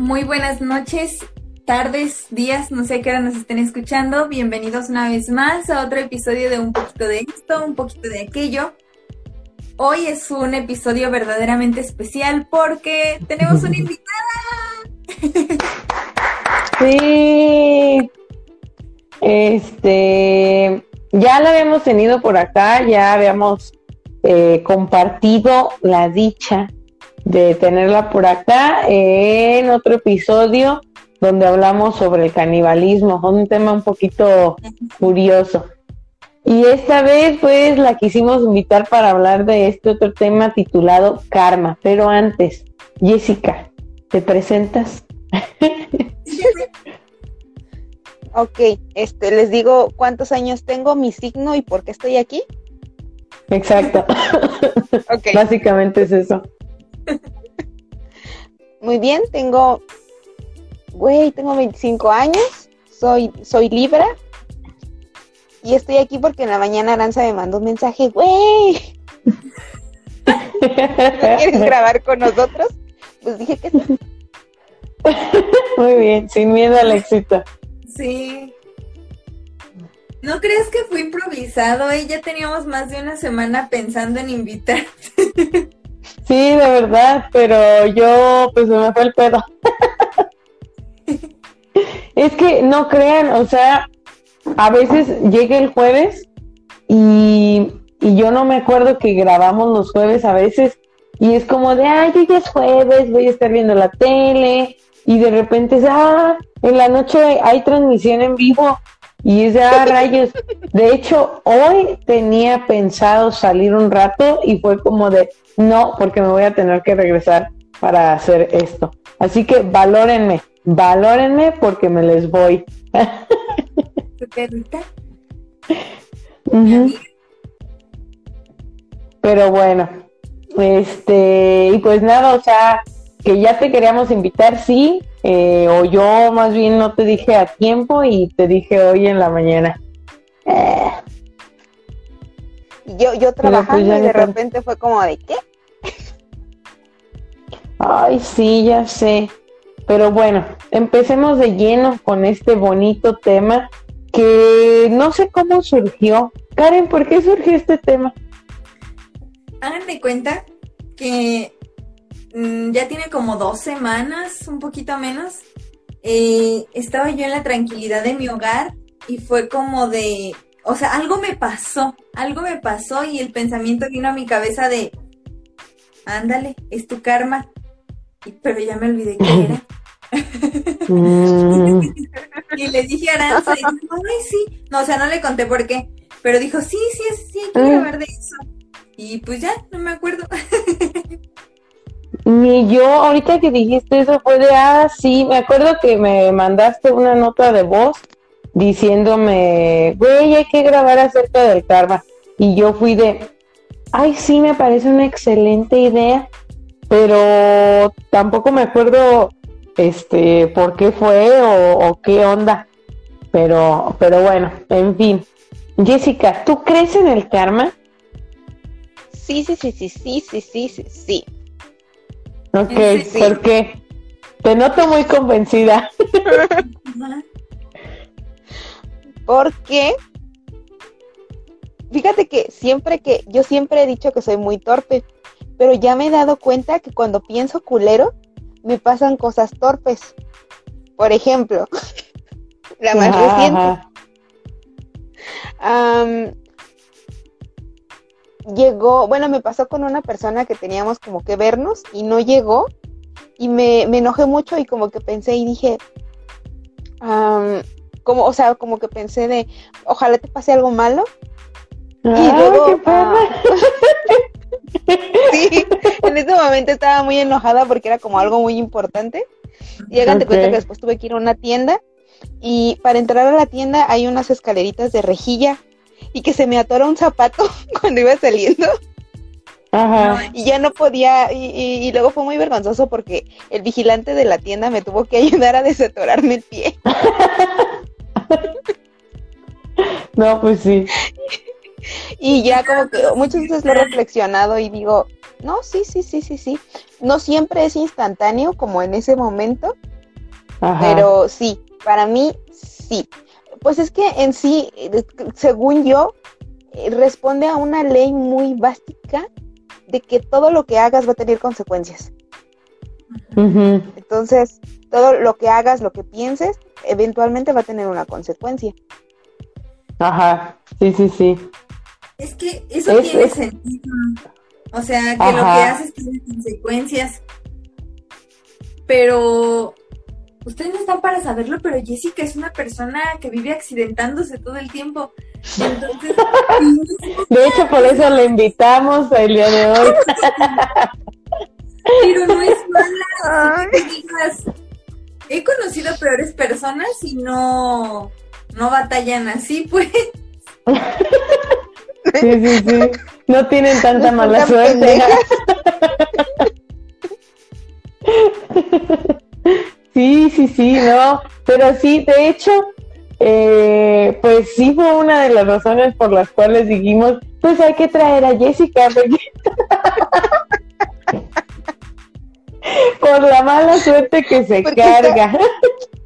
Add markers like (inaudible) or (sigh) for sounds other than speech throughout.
Muy buenas noches, tardes, días, no sé qué hora nos estén escuchando. Bienvenidos una vez más a otro episodio de Un poquito de esto, un poquito de aquello. Hoy es un episodio verdaderamente especial porque tenemos una invitada. (laughs) Sí. Este, ya la habíamos tenido por acá, ya habíamos eh, compartido la dicha de tenerla por acá en otro episodio donde hablamos sobre el canibalismo, un tema un poquito curioso. Y esta vez pues la quisimos invitar para hablar de este otro tema titulado Karma, pero antes, Jessica, ¿te presentas? (laughs) ok, este, les digo cuántos años tengo, mi signo y por qué estoy aquí. Exacto. (laughs) Básicamente es eso. Muy bien, tengo, güey, tengo 25 años, soy, soy Libra. Y estoy aquí porque en la mañana Aranza me mandó un mensaje, güey. ¿No quieres (laughs) grabar con nosotros? Pues dije que sí. Muy bien, sin miedo al éxito. Sí. ¿No crees que fue improvisado? Eh? Ya teníamos más de una semana pensando en invitarte. (laughs) Sí, de verdad, pero yo pues me fue el pedo. (laughs) es que no crean, o sea, a veces llega el jueves y, y, yo no me acuerdo que grabamos los jueves a veces y es como de, ay, ya es jueves, voy a estar viendo la tele y de repente es, ah, en la noche hay transmisión en vivo y es de, ah, (laughs) rayos. De hecho, hoy tenía pensado salir un rato y fue como de, no, porque me voy a tener que regresar para hacer esto. Así que valórenme, valórenme porque me les voy. (laughs) Pero bueno, este, y pues nada, o sea, que ya te queríamos invitar, sí, eh, o yo más bien no te dije a tiempo y te dije hoy en la mañana. Eh. Yo, yo pues, trabajando y de repente fue como de qué. Ay, sí, ya sé. Pero bueno, empecemos de lleno con este bonito tema que no sé cómo surgió. Karen, ¿por qué surgió este tema? Hagan de cuenta que Mm, ya tiene como dos semanas, un poquito menos. Eh, estaba yo en la tranquilidad de mi hogar y fue como de, o sea, algo me pasó, algo me pasó y el pensamiento vino a mi cabeza de, ándale, es tu karma. Pero ya me olvidé qué era. Mm. (laughs) y le dije a Aranza, y dijo, ay, sí. No, o sea, no le conté por qué, pero dijo, sí, sí, sí, hay que grabar de eso. Y pues ya, no me acuerdo. (laughs) Ni yo, ahorita que dijiste eso fue de, ah, sí, me acuerdo que me mandaste una nota de voz diciéndome, güey, hay que grabar acerca del karma. Y yo fui de, ay, sí, me parece una excelente idea, pero tampoco me acuerdo, este, por qué fue o, o qué onda. Pero, pero bueno, en fin. Jessica, ¿tú crees en el karma? Sí, sí, sí, sí, sí, sí, sí, sí, sí. Ok, ¿por qué? Te noto muy convencida. (laughs) Porque, fíjate que siempre que, yo siempre he dicho que soy muy torpe, pero ya me he dado cuenta que cuando pienso culero, me pasan cosas torpes. Por ejemplo, (laughs) la más reciente llegó, bueno, me pasó con una persona que teníamos como que vernos y no llegó y me, enojé mucho y como que pensé y dije, como, o sea, como que pensé de, ojalá te pase algo malo. y luego, ah, (laughs) (laughs) sí, en ese momento estaba muy enojada porque era como algo muy importante. Y háganse cuenta que después tuve que ir a una tienda y para entrar a la tienda hay unas escaleritas de rejilla y que se me atora un zapato (laughs) cuando iba saliendo. Ajá. Y ya no podía, y, luego fue muy vergonzoso porque el vigilante de la tienda me tuvo que (laughs) ayudar a desatorarme el pie. no, pues sí. Y ya como que muchas veces lo he reflexionado y digo, no, sí, sí, sí, sí, sí. No siempre es instantáneo como en ese momento, Pero sí, para mí sí. Pues es que en sí, según yo, eh, responde a una ley muy básica de que todo lo que hagas va a tener consecuencias. Entonces, todo lo que hagas, lo que pienses, eventualmente va a tener una consecuencia. Ajá, sí, sí, sí. Es que eso tiene sentido. O sea, que lo que haces tiene consecuencias. Pero ustedes no están para saberlo, pero Jessica es una persona que vive accidentándose todo el tiempo. Entonces, (laughs) (laughs) de hecho, por eso le invitamos el día de hoy. (laughs) pero no es mala. he conocido peores personas y no, no batallan así, pues. Sí, sí, sí. No tienen tanta mala suerte. Sí, sí, sí, no. Pero sí, de hecho, eh, pues sí fue una de las razones por las cuales dijimos, pues hay que traer a Jessica. (laughs) por la mala suerte que se carga.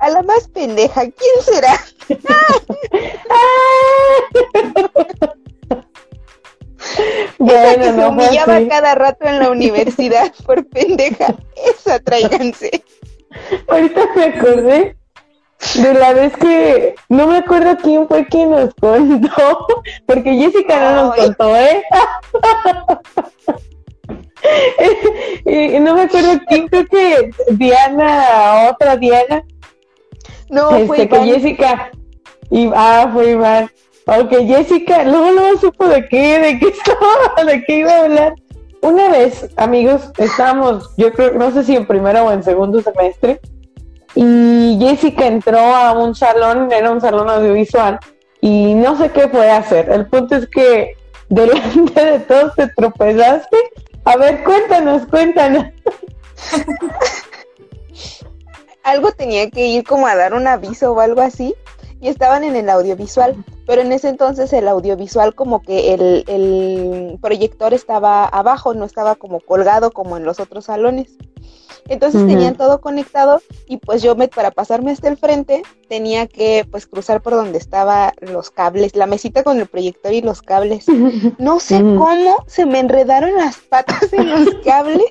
A la más pendeja, ¿quién será? (laughs) Bueno, que se humillaba cada rato en la universidad (laughs) por pendeja. Esa tráiganse. Ahorita me acordé de la vez que no me acuerdo quién fue quien nos contó, (laughs) porque Jessica no nos contó, ¿eh? (laughs) y no me acuerdo quién, creo que Diana, otra Diana. No, fue este, que Jessica. Y, ah, fue Iván. Aunque Jessica, luego no supo de qué, de qué (laughs) estaba, de qué iba a hablar. Una vez, amigos, estábamos, yo creo, no sé si en primero o en segundo semestre, y Jessica entró a un salón, era un salón audiovisual, y no sé qué fue hacer. El punto es que (laughs) delante de todos te tropezaste. A ver, cuéntanos, cuéntanos. (laughs) algo tenía que ir como a dar un aviso o algo así, y estaban en el audiovisual, pero en ese entonces el audiovisual como que el, proyector estaba abajo, no estaba como colgado como en los otros salones. Entonces tenían todo conectado y pues yo me, para pasarme hasta el frente tenía que pues cruzar por donde estaban los cables, la mesita con el proyector y los cables. No (laughs) sé cómo se me enredaron las patas en los (laughs) cables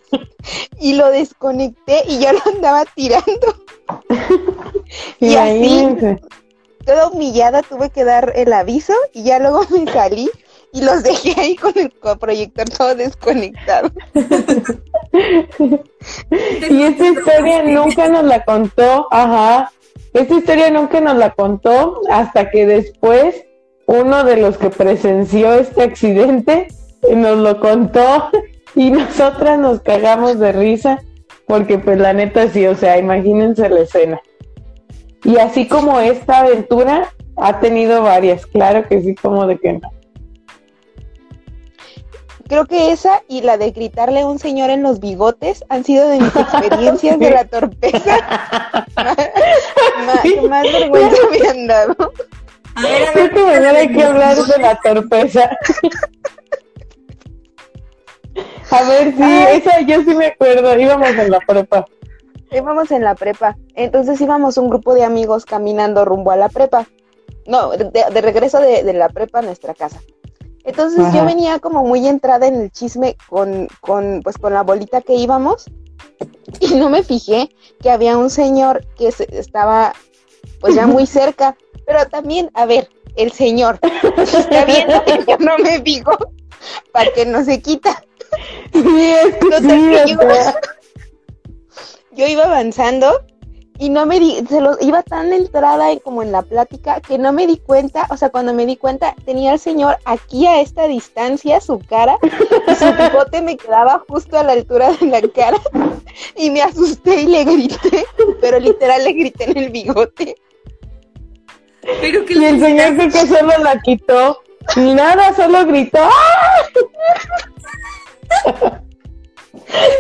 y lo desconecté y ya lo andaba tirando. (laughs) y así toda humillada tuve que dar el aviso y ya luego (laughs) me salí y los dejé ahí con el proyector todo desconectado. (laughs) y esta historia nunca nos la contó, ajá, esta historia nunca nos la contó hasta que después uno de los que presenció este accidente nos lo contó (laughs) y nosotras nos cagamos de risa porque pues la neta sí, o sea, imagínense la escena. Y así como esta aventura ha tenido varias, claro que sí, como de que no. Creo que esa y la de gritarle a un señor en los bigotes han sido de mis (laughs) experiencias de la torpeza. (laughs) más, vergüenza me han dado. A ver, a ver, Creo que hay que hablar de la torpeza. (laughs) a ver, sí, esa yo sí me acuerdo, íbamos en la prepa íbamos en la prepa. Entonces íbamos un grupo de amigos caminando rumbo a la prepa. No, de, regreso de, la prepa a nuestra casa. Entonces yo venía como muy entrada en el chisme con, con, pues, con la bolita que íbamos y no me fijé que había un señor que estaba pues ya muy (laughs) cerca. Pero también, a ver, el señor está viendo que yo no me fijo para que no se quita. Sí, yo iba avanzando y no me di, se lo iba tan entrada como en la plática que no me di cuenta, o sea, cuando me di cuenta tenía al señor aquí a esta distancia su cara y su bigote me quedaba justo a la altura de la cara y me asusté y le grité, pero literal le grité en el bigote. Pero que y el señor que solo la quitó, ni nada, solo gritó.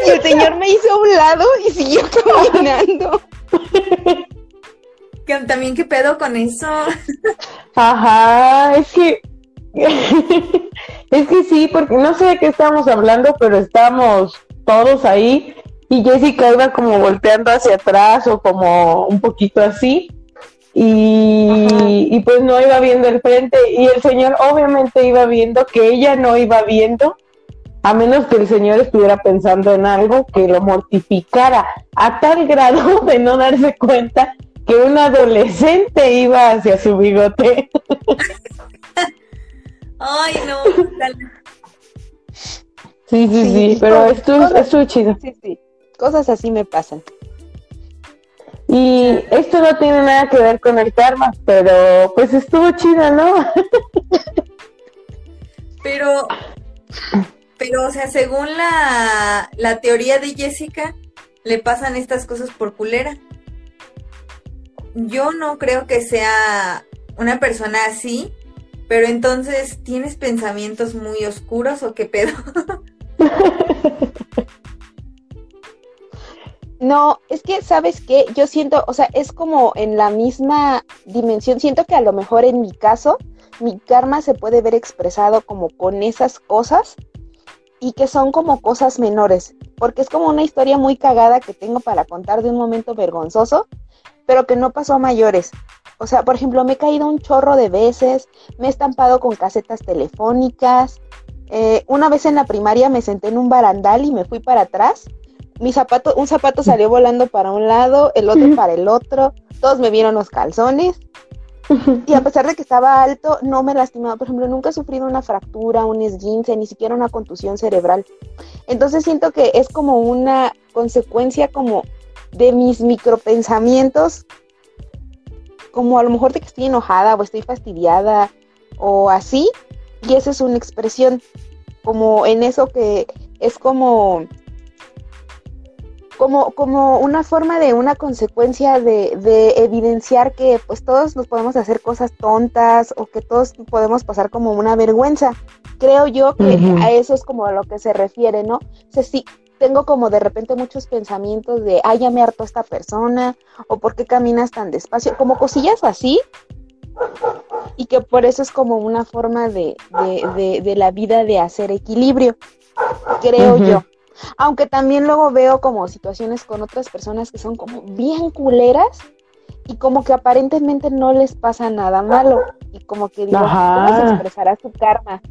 Y el señor me hizo a un lado y siguió (laughs) caminando. También qué pedo con eso. Ajá, es que (laughs) es que sí, porque no sé de qué estamos hablando, pero estamos todos ahí y Jessica iba como volteando hacia atrás o como un poquito así y, y, pues no iba viendo el frente y el señor obviamente iba viendo que ella no iba viendo a menos que el señor estuviera pensando en algo que lo mortificara a tal grado (laughs) de no darse cuenta que un adolescente iba hacia su bigote. Ay, no. Sí, sí, sí, pero esto es chido. Sí, sí. Cosas así me pasan. Y esto no tiene nada que ver con el karma, pero pues estuvo chido, ¿no? (laughs) pero, pero, o sea, según la, la teoría de Jessica, le pasan estas cosas por culera. Yo no creo que sea una persona así, pero entonces, ¿tienes pensamientos muy oscuros o qué pedo? (laughs) No, es que, ¿sabes qué? Yo siento, o sea, es como en la misma dimensión. Siento que a lo mejor en mi caso, mi karma se puede ver expresado como con esas cosas y que son como cosas menores, porque es como una historia muy cagada que tengo para contar de un momento vergonzoso, pero que no pasó a mayores. O sea, por ejemplo, me he caído un chorro de veces, me he estampado con casetas telefónicas. Eh, una vez en la primaria me senté en un barandal y me fui para atrás mi zapato, un zapato salió volando para un lado, el otro para el otro, todos me vieron los calzones. Y a pesar de que estaba alto, no me lastimaba. Por ejemplo, nunca he sufrido una fractura, un esguince, ni siquiera una contusión cerebral. Entonces siento que es como una consecuencia como de mis micropensamientos, como a lo mejor de que estoy enojada o estoy fastidiada o así. Y esa es una expresión como en eso que es como como, como una forma de una consecuencia de, de, evidenciar que pues todos nos podemos hacer cosas tontas o que todos podemos pasar como una vergüenza. Creo yo que a eso es como a lo que se refiere, ¿no? O sea, sí, tengo como de repente muchos pensamientos de, ay, ya me hartó esta persona, o por qué caminas tan despacio, como cosillas así, y que por eso es como una forma de, de, de, la vida de hacer equilibrio, creo yo. Aunque también luego veo como situaciones con otras personas que son como bien culeras y como que aparentemente no les pasa nada malo y como que digo, ¿cómo se expresará su karma?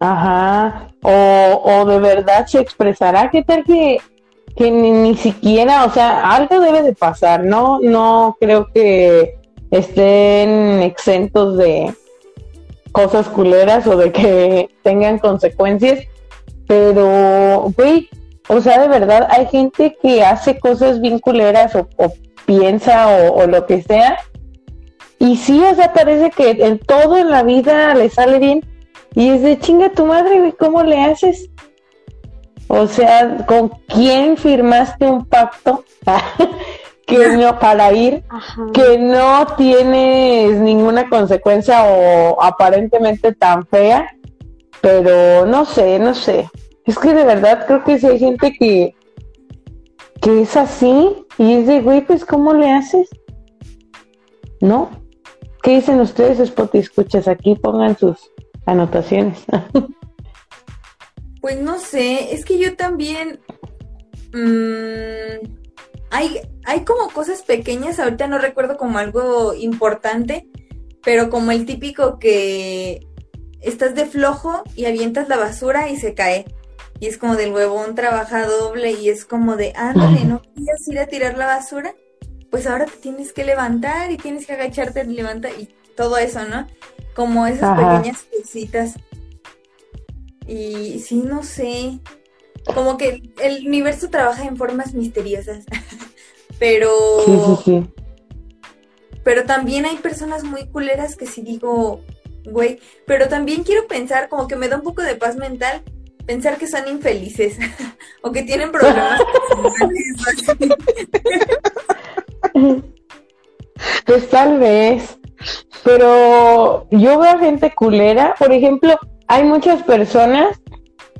Ajá, o, o de verdad se expresará, ¿qué tal que, que ni, ni, siquiera, o sea, algo debe de pasar, ¿no? No creo que estén exentos de cosas culeras o de que tengan consecuencias, pero, güey, o sea, de verdad, hay gente que hace cosas bien culeras o, piensa o, lo que sea. Y sí, o sea, parece que en todo en la vida le sale bien. Y es de chinga tu madre, güey, ¿cómo le haces? O sea, ¿con quién firmaste un pacto (laughs) que no, para ir que no tienes ninguna consecuencia o aparentemente tan fea? Pero no sé, no sé. Es que de verdad creo que si hay gente que, que es así y es de, güey, pues ¿cómo le haces? ¿No? ¿Qué dicen ustedes, Spot escuchas? Aquí pongan sus anotaciones. pues no sé, es que yo también... Mmm, hay, hay como cosas pequeñas, ahorita no recuerdo como algo importante, pero como el típico que estás de flojo y avientas la basura y se cae. Y es como del huevón trabaja doble y es como de, ándale, ¿no quieres ir a tirar la basura? Pues ahora te tienes que levantar y tienes que agacharte y levantar y todo eso, ¿no? Como esas pequeñas cositas. Y sí, no sé. Como que el universo trabaja en formas misteriosas. (laughs) pero. Sí, sí, sí. Pero también hay personas muy culeras que sí digo, güey. Pero también quiero pensar, como que me da un poco de paz mental, pensar que son infelices (laughs) o que tienen problemas. (laughs) pues tal vez. Pero yo veo gente culera. Por ejemplo, hay muchas personas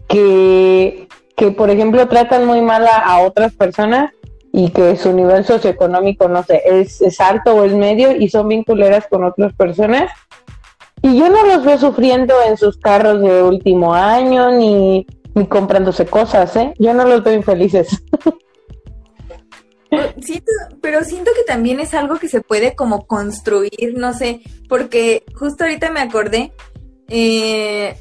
que, que por ejemplo, tratan muy mal a, otras personas y que su nivel socioeconómico, no sé, es, es alto o es medio y son bien culeras con otras personas y yo no los veo sufriendo en sus carros de último año, ni, ni comprándose cosas, ¿eh? Yo no los veo infelices. (laughs) Siento, pero siento que también es algo que se puede como construir, no sé, porque justo ahorita me acordé, eh,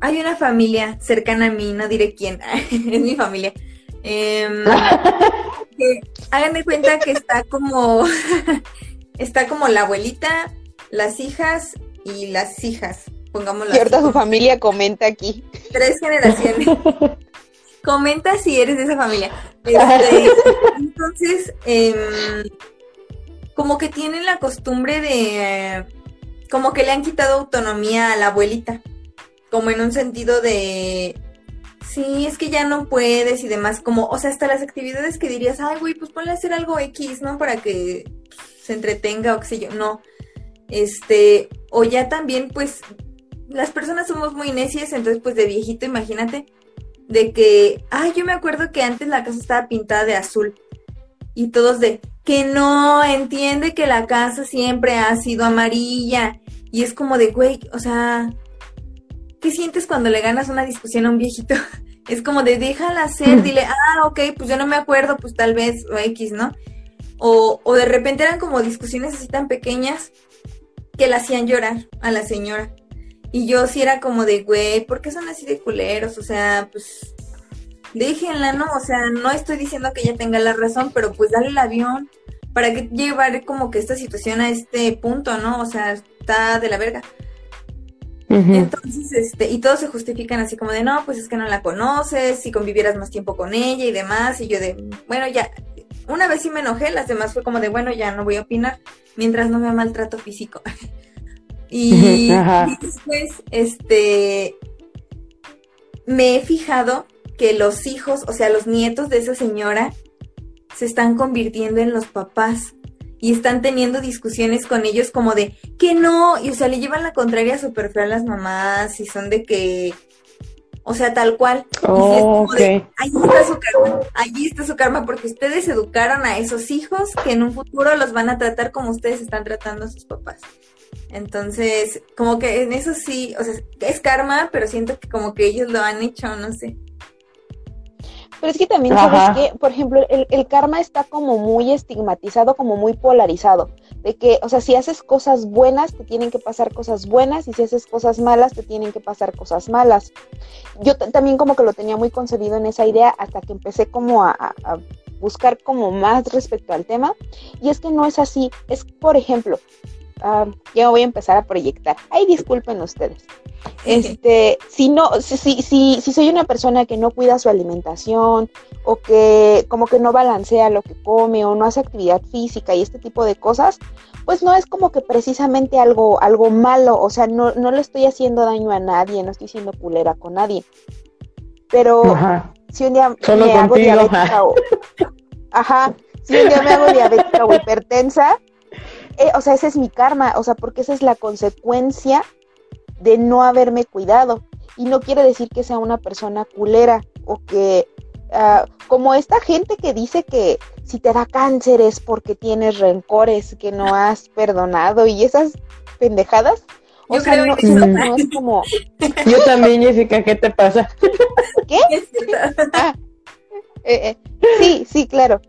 hay una familia cercana a mí, no diré quién, (laughs) es mi familia, em, (laughs) que hagan de cuenta que está como, está como la abuelita, las hijas y las hijas, pongámoslo Cierta su familia comenta aquí. Tres generaciones. (laughs) Comenta si eres de esa familia. Este, entonces, em, como que tienen la costumbre de, como que le han quitado autonomía a la abuelita, como en un sentido de, sí, es que ya no puedes y demás, como, o sea, hasta las actividades que dirías, ay, güey, pues ponle a hacer algo X, ¿no? Para que se entretenga o qué sé yo, no. Este, o ya también, pues, las personas somos muy necias, entonces, pues, de viejito, imagínate, de que, ay, yo me acuerdo que antes la casa estaba pintada de azul y todos de que no entiende que la casa siempre ha sido amarilla y es como de, güey, o sea, ¿qué sientes cuando le ganas una discusión a un viejito? (laughs) Es como de déjala hacer, dile, ah, ok, pues yo no me acuerdo, pues tal vez, o X, ¿no? O, o de repente eran como discusiones así tan pequeñas que la hacían llorar a la señora. Y yo sí era como de, güey, ¿por qué son así de culeros? O sea, pues déjenla, ¿no? O sea, no estoy diciendo que ella tenga la razón, pero pues dale el avión. ¿Para qué llevar como que esta situación a este punto, no? O sea, está de la verga. Entonces, este, y todos se justifican así como de, no, pues es que no la conoces, si convivieras más tiempo con ella y demás, y yo de, bueno, ya, una vez sí me enojé, las demás fue como de, bueno, ya no voy a opinar, mientras no me maltrato físico. (laughs) Y, (laughs) después, este, me he fijado que los hijos, o sea, los nietos de esa señora, se están convirtiendo en los papás y están teniendo discusiones con ellos como de que no, y o sea, le llevan la contraria súper fea a las mamás y son de que, o sea, tal cual. Oh, ahí está su karma, allí está su karma, porque ustedes educaron a esos hijos que en un futuro los van a tratar como ustedes están tratando a sus papás. Entonces, como que en eso sí, o sea, es karma, pero siento que como que ellos lo han hecho, no sé. Pero es que también sabes que, por ejemplo, el, el, karma está como muy estigmatizado, como muy polarizado. De que, o sea, si haces cosas buenas, te tienen que pasar cosas buenas, y si haces cosas malas, te tienen que pasar cosas malas. Yo también como que lo tenía muy concebido en esa idea hasta que empecé como a, a buscar como más respecto al tema. Y es que no es así. Es, por ejemplo, Ah, ya me voy a empezar a proyectar. Ay, disculpen ustedes. Este, si no, si, si, si, si soy una persona que no cuida su alimentación o que como que no balancea lo que come o no hace actividad física y este tipo de cosas, pues no es como que precisamente algo, algo malo, o sea, no, no le estoy haciendo daño a nadie, no estoy siendo culera con nadie. Pero si un día me hago diabética o, ajá, si un día me hago diabética o hipertensa, eh, o sea, ese es mi karma, o sea, porque esa es la consecuencia de no haberme cuidado. Y no quiere decir que sea una persona culera o que, uh, como esta gente que dice que si te da cáncer es porque tienes rencores, que no has perdonado y esas pendejadas. O sea, no, no, es como... (laughs) Yo también, Jessica, ¿qué te pasa? ¿Qué? (laughs) Ah, eh, eh, sí, sí, claro.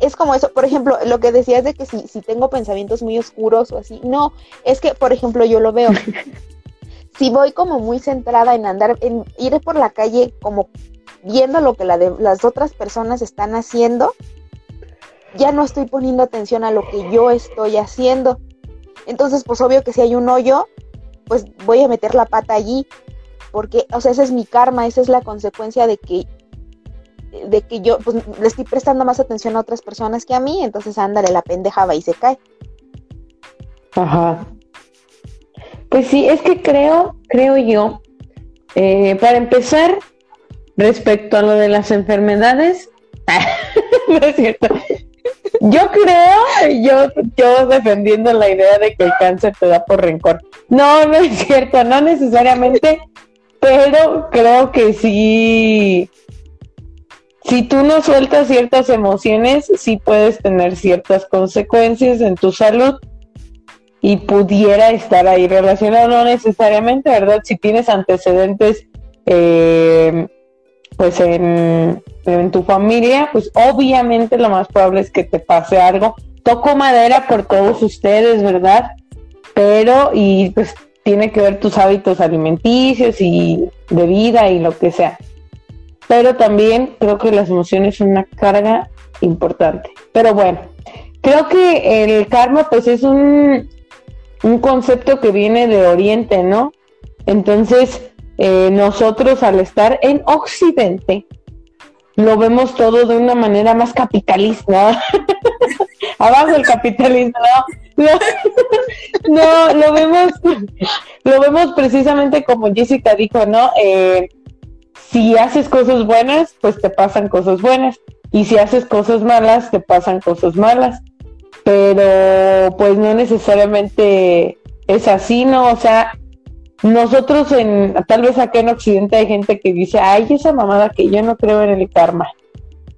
Es como eso, por ejemplo, lo que decías de que si, si tengo pensamientos muy oscuros o así, no, es que, por ejemplo, yo lo veo. (laughs) si voy como muy centrada en andar, en ir por la calle como viendo lo que la de, las otras personas están haciendo, ya no estoy poniendo atención a lo que yo estoy haciendo. Entonces, pues obvio que si hay un hoyo, pues voy a meter la pata allí, porque, o sea, ese es mi karma, esa es la consecuencia de que de que yo pues, le estoy prestando más atención a otras personas que a mí, entonces ándale, la pendeja va y se cae. Ajá. Pues sí, es que creo, creo yo, eh, para empezar, respecto a lo de las enfermedades, (laughs) no es cierto. Yo creo, yo, yo defendiendo la idea de que el cáncer te da por rencor. No, no es cierto, no necesariamente, pero creo que sí, si tú no sueltas ciertas emociones, sí puedes tener ciertas consecuencias en tu salud y pudiera estar ahí relacionado, no necesariamente, ¿verdad? Si tienes antecedentes eh, pues en, en tu familia, pues obviamente lo más probable es que te pase algo. Toco madera por todos ustedes, ¿verdad? Pero, y pues tiene que ver tus hábitos alimenticios y de vida y lo que sea. Pero también creo que las emociones son una carga importante. Pero bueno, creo que el karma pues es un, un concepto que viene de Oriente, ¿no? Entonces, eh, nosotros al estar en Occidente, lo vemos todo de una manera más capitalista. (laughs) Abajo el capitalismo, no, (laughs) no, lo vemos, lo vemos precisamente como Jessica dijo, ¿no? Eh, si haces cosas buenas, pues te pasan cosas buenas. Y si haces cosas malas, te pasan cosas malas. Pero pues no necesariamente es así, ¿no? O sea, nosotros en, tal vez acá en Occidente hay gente que dice, ay, esa mamada que yo no creo en el karma.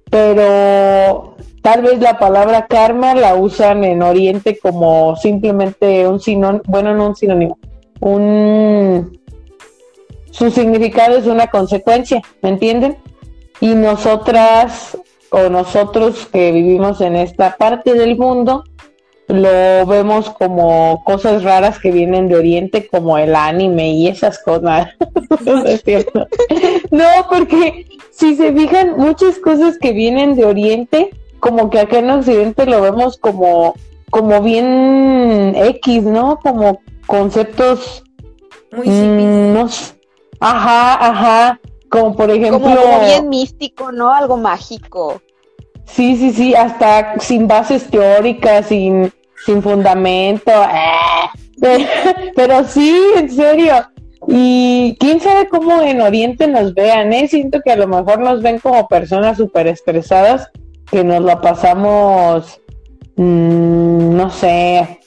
Pero tal vez la palabra karma la usan en Oriente como simplemente un sinónimo, bueno, no un sinónimo, un, su significado es una consecuencia, ¿me entienden? Y nosotras o nosotros que vivimos en esta parte del mundo, lo vemos como cosas raras que vienen de Oriente, como el anime y esas cosas. (laughs) no es cierto. No, porque si se fijan, muchas cosas que vienen de Oriente, como que acá en Occidente lo vemos como, como bien X, ¿no? Como conceptos. Muy mm, no, Ajá, ajá. Como por ejemplo. como bien místico, ¿no? Algo mágico. Sí, sí, sí, hasta sin bases teóricas, sin, sin fundamento. Eh. (laughs) Pero sí, en serio. Y quién sabe cómo en Oriente nos vean, ¿eh? Siento que a lo mejor nos ven como personas súper estresadas, que nos la pasamos, mm, no sé,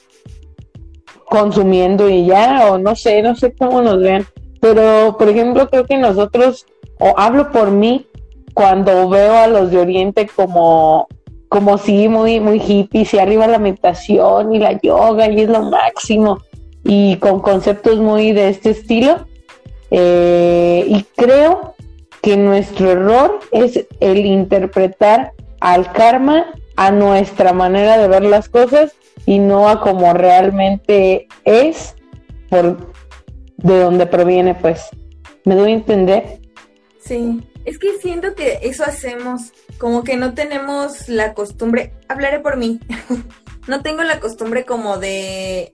consumiendo y ya, o no sé, no sé cómo nos ven. Pero, por ejemplo, creo que nosotros, o hablo por mí, cuando veo a los de Oriente como, como sí, muy, muy hippies y arriba la meditación y la yoga y es lo máximo y con conceptos muy de este estilo. Eh, y creo que nuestro error es el interpretar al karma a nuestra manera de ver las cosas y no a como realmente es por de donde proviene, pues. ¿Me doy a entender? Sí. Es que siento que eso hacemos, como que no tenemos la costumbre, hablaré por mí, (laughs) no tengo la costumbre como de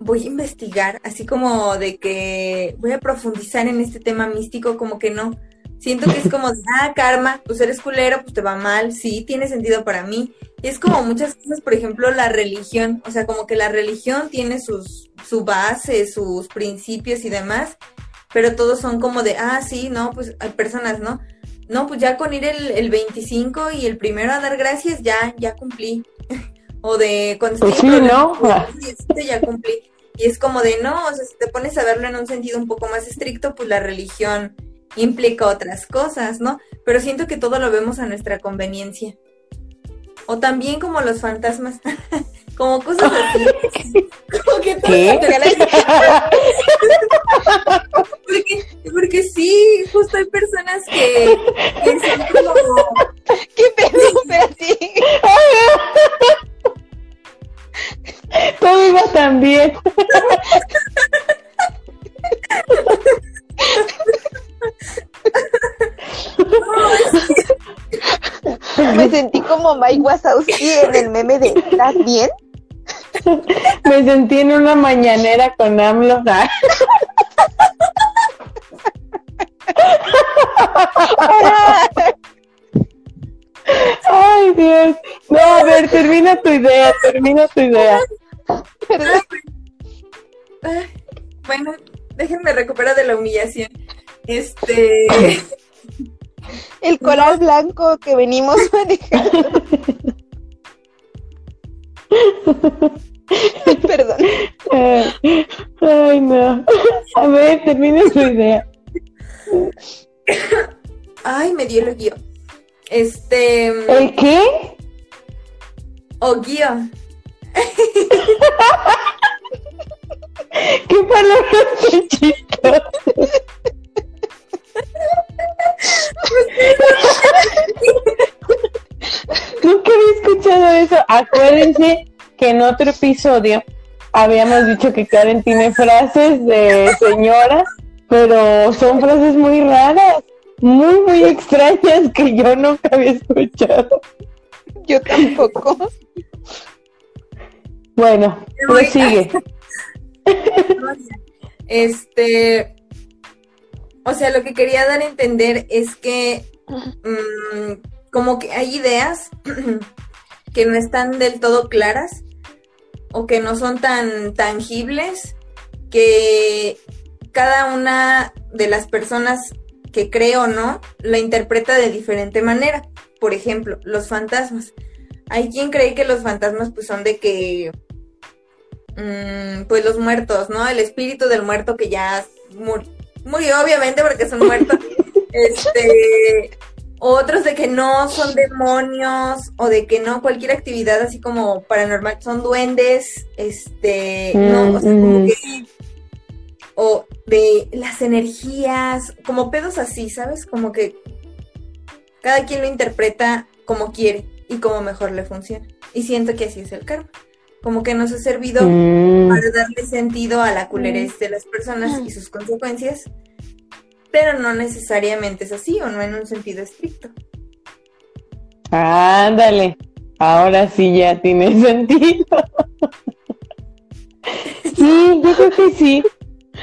voy a investigar, así como de que voy a profundizar en este tema místico, como que no. Siento que es como, (laughs) ah, karma, pues eres culero, pues te va mal, sí, tiene sentido para mí. Y es como muchas cosas, por ejemplo, la religión, o sea, como que la religión tiene sus, su base, sus principios y demás, pero todos son como de, ah, sí, no, pues hay personas, ¿no? No, pues ya con ir el, el 25 y el primero a dar gracias, ya, ya cumplí. (laughs) o de cuando pues sí, ¿no? Pues, ya cumplí. Y es como de, no, o sea, si te pones a verlo en un sentido un poco más estricto, pues la religión implica otras cosas, ¿no? Pero siento que todo lo vemos a nuestra conveniencia. O también como los fantasmas. (laughs) como cosas así. (laughs) como que ¿Qué? (laughs) porque, porque sí, justo hay personas que, que son como... ¿Qué pedo? Espérate. Todo iba tan bien. (laughs) Me sentí como Mike Wazowski en el meme de ¿Estás bien? Me sentí en una mañanera con AMLO. Ay, Dios. No, a ver, termina tu idea, termina tu idea. Bueno, déjenme recuperar de la humillación. Este. El color blanco que venimos (laughs) manejando. (laughs) Perdón. Ay, no. A ver, termina su idea. Ay, me dio el guío. Este. ¿El qué? O guío. (laughs) ¿Qué palabra tan chistosa? Nunca había escuchado eso. Acuérdense que en otro episodio habíamos dicho que Karen tiene frases de señora, pero son frases muy raras, muy, muy extrañas que yo nunca había escuchado. Yo tampoco. Bueno, sigue. (laughs) Este, o sea, lo que quería dar a entender es que mm, como que hay ideas (clears throat) que no están del todo claras o que no son tan tangibles que cada una de las personas que cree o no la interpreta de diferente manera. Por ejemplo, los fantasmas. Hay quien cree que los fantasmas pues son de que mm, pues los muertos, ¿no? El espíritu del muerto que ya murió, obviamente, porque son muertos. (laughs) este, otros de que no son demonios o de que no cualquier actividad así como paranormal son duendes, este, no, o sea, como que o de las energías, como pedos así, ¿sabes? Como que cada quien lo interpreta como quiere y como mejor le funciona. Y siento que así es el karma. Como que nos ha servido mm. para darle sentido a la culerez de las personas y sus consecuencias pero no necesariamente es así o no en un sentido estricto. Ándale, ahora sí ya tiene (laughs) sentido. sí, yo creo que sí.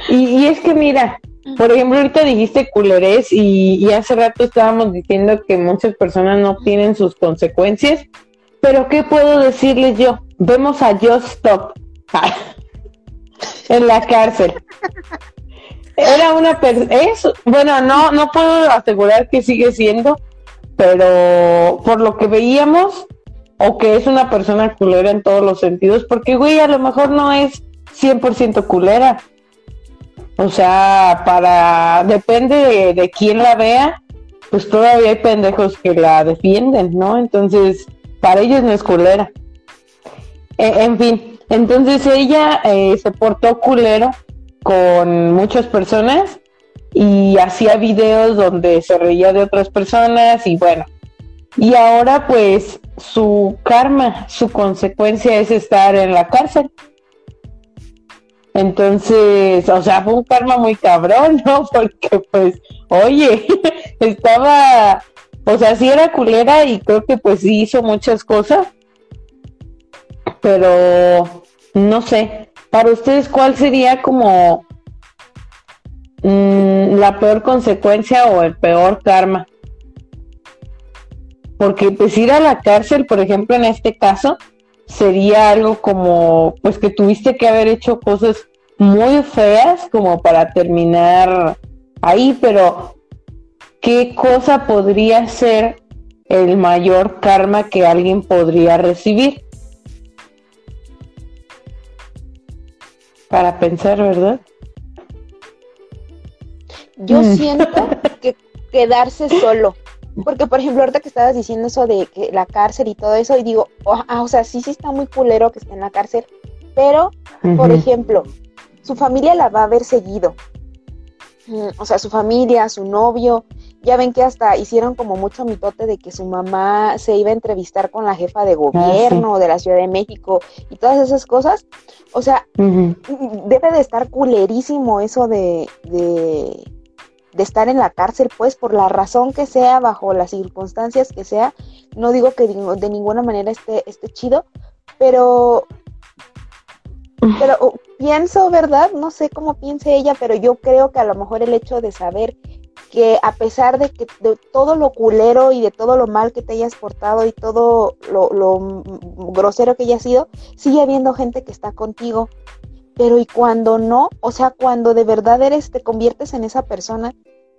Y, es que mira, por ejemplo, ahorita dijiste culerés y, y, hace rato estábamos diciendo que muchas personas no tienen sus consecuencias, pero ¿qué puedo decirles yo? Vemos a Just Stop (laughs) en la cárcel. Era una persona, bueno, no, no puedo asegurar que sigue siendo, pero por lo que veíamos, o que es una persona culera en todos los sentidos, porque güey, a lo mejor no es 100% culera. O sea, para, depende de, de quién la vea, pues todavía hay pendejos que la defienden, ¿no? Entonces, para ellos no es culera. E, en fin, entonces ella eh, se portó culero con muchas personas y hacía videos donde se reía de otras personas y bueno. Y ahora pues su karma, su consecuencia es estar en la cárcel. Entonces, o sea, fue un karma muy cabrón, ¿no? (laughs) Porque pues, oye, (laughs) estaba, o sea, sí era culera y creo que pues sí hizo muchas cosas, pero no sé, para ustedes, ¿cuál sería como mm, la peor consecuencia o el peor karma? Porque pues ir a la cárcel, por ejemplo, en este caso, sería algo como, pues que tuviste que haber hecho cosas muy feas como para terminar ahí, pero ¿qué cosa podría ser el mayor karma que alguien podría recibir? para pensar, ¿verdad? Yo mm. siento (laughs) que quedarse solo. Porque, por ejemplo, ahorita que estabas diciendo eso de que la cárcel y todo eso, y digo, oh, ah, o sea, sí, sí está muy culero que esté en la cárcel, pero, por ejemplo, su familia la va a haber seguido. Mm, o sea, su familia, su novio, ya ven que hasta hicieron como mucho mitote de que su mamá se iba a entrevistar con la jefa de ah, gobierno de la Ciudad de México y todas esas cosas. O sea, debe de estar culerísimo eso de, de, estar en la cárcel, pues, por la razón que sea, bajo las circunstancias que sea. No digo que de, ninguna manera esté, esté chido, pero pero oh, pienso, ¿verdad? No sé cómo piense ella, pero yo creo que a lo mejor el hecho de saber que a pesar de que de todo lo culero y de todo lo mal que te hayas portado y todo lo, grosero que hayas sido, sigue habiendo gente que está contigo. Pero y cuando no, o sea, cuando de verdad eres, te conviertes en esa persona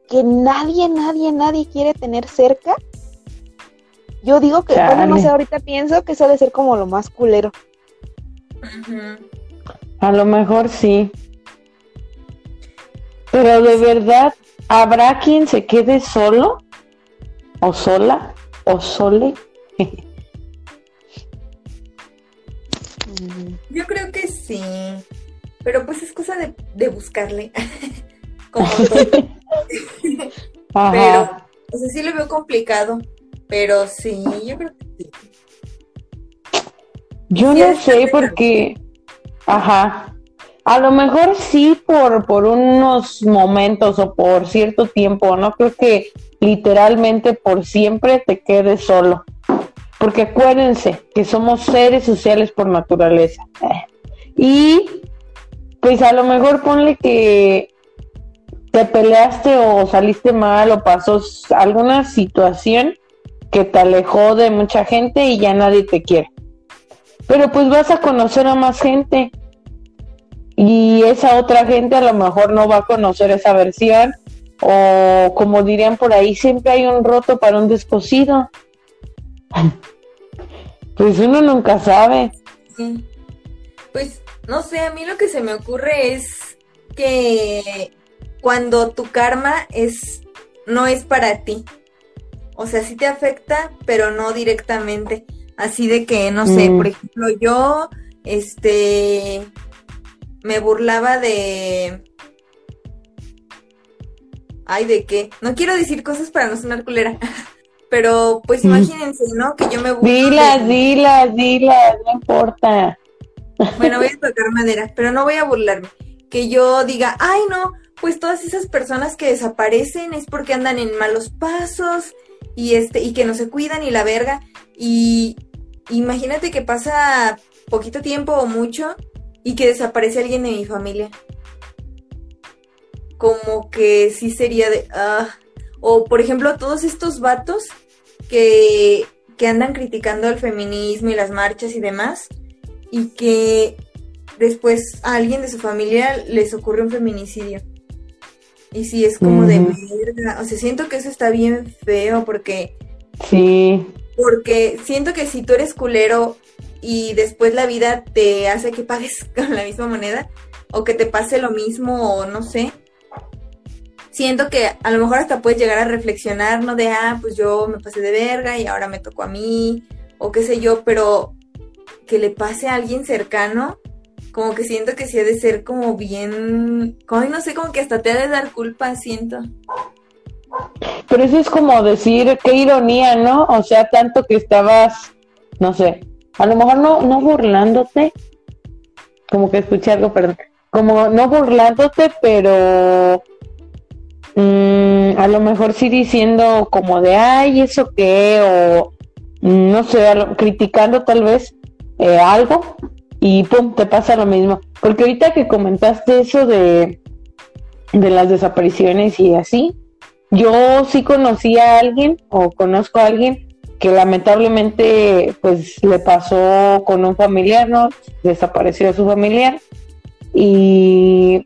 que nadie, nadie, nadie quiere tener cerca, yo digo que, bueno, no sé, ahorita pienso que eso debe ser como lo más culero. A lo mejor sí. Pero de verdad, ¿Habrá quien se quede solo? ¿O sola? ¿O sole? (laughs) Yo creo que sí. Pero pues es cosa de, buscarle. (laughs) Como (laughs) Pero O sea, sí lo veo complicado, pero sí, yo creo que sí. Yo no sé porque, ajá, a lo mejor sí por, por unos momentos o por cierto tiempo, no creo que literalmente por siempre te quedes solo. Porque acuérdense que somos seres sociales por naturaleza. Y pues a lo mejor ponle que te peleaste o saliste mal o pasó alguna situación que te alejó de mucha gente y ya nadie te quiere. Pero pues vas a conocer a más gente y esa otra gente a lo mejor no va a conocer esa versión o como dirían por ahí, siempre hay un roto para un descosido. (laughs) Pues uno nunca sabe. Pues no sé, a mí lo que se me ocurre es que cuando tu karma es no es para ti. O sea, sí te afecta, pero no directamente. Así de que, no sé, mm. por ejemplo, yo, este, me burlaba de... Ay, ¿de qué? No quiero decir cosas para no sonar culera. (laughs) Pero, pues mm. imagínense, ¿no? Que yo me burlo. Dilas, dilas, dilas, no importa. Bueno, voy a tocar madera, pero no voy a burlarme. Que yo diga, ay, no, pues todas esas personas que desaparecen es porque andan en malos pasos y este y que no se cuidan y la verga y imagínate que pasa poquito tiempo o mucho y que desaparece alguien de mi familia. Como que sí sería de ah o por ejemplo todos estos vatos que que andan criticando el feminismo y las marchas y demás y que después a alguien de su familia les ocurre un feminicidio. Y sí, es como de mierda. O sea, siento que eso está bien feo porque. Sí. Porque siento que si tú eres culero y después la vida te hace que pagues (laughs) con la misma moneda, o que te pase lo mismo, o no sé. Siento que a lo mejor hasta puedes llegar a reflexionar, ¿no? De, ah, pues yo me pasé de verga y ahora me tocó a mí, o qué sé yo, pero que le pase a alguien cercano, como que siento que sí ha de ser como bien, como no sé, como que hasta te ha de dar culpa, siento. Pero eso es como decir, qué ironía, ¿no? O sea, tanto que estabas, no sé, a lo mejor no, no burlándote, como que escuché algo, perdón, como no burlándote, pero mm, a lo mejor sí diciendo como de, ay, ¿eso qué? O no sé, criticando tal vez eh, algo y pum, te pasa lo mismo. Porque ahorita que comentaste eso de, de las desapariciones y así, yo sí conocí a alguien o conozco a alguien que lamentablemente pues le pasó con un familiar, ¿no? Desapareció su familiar y,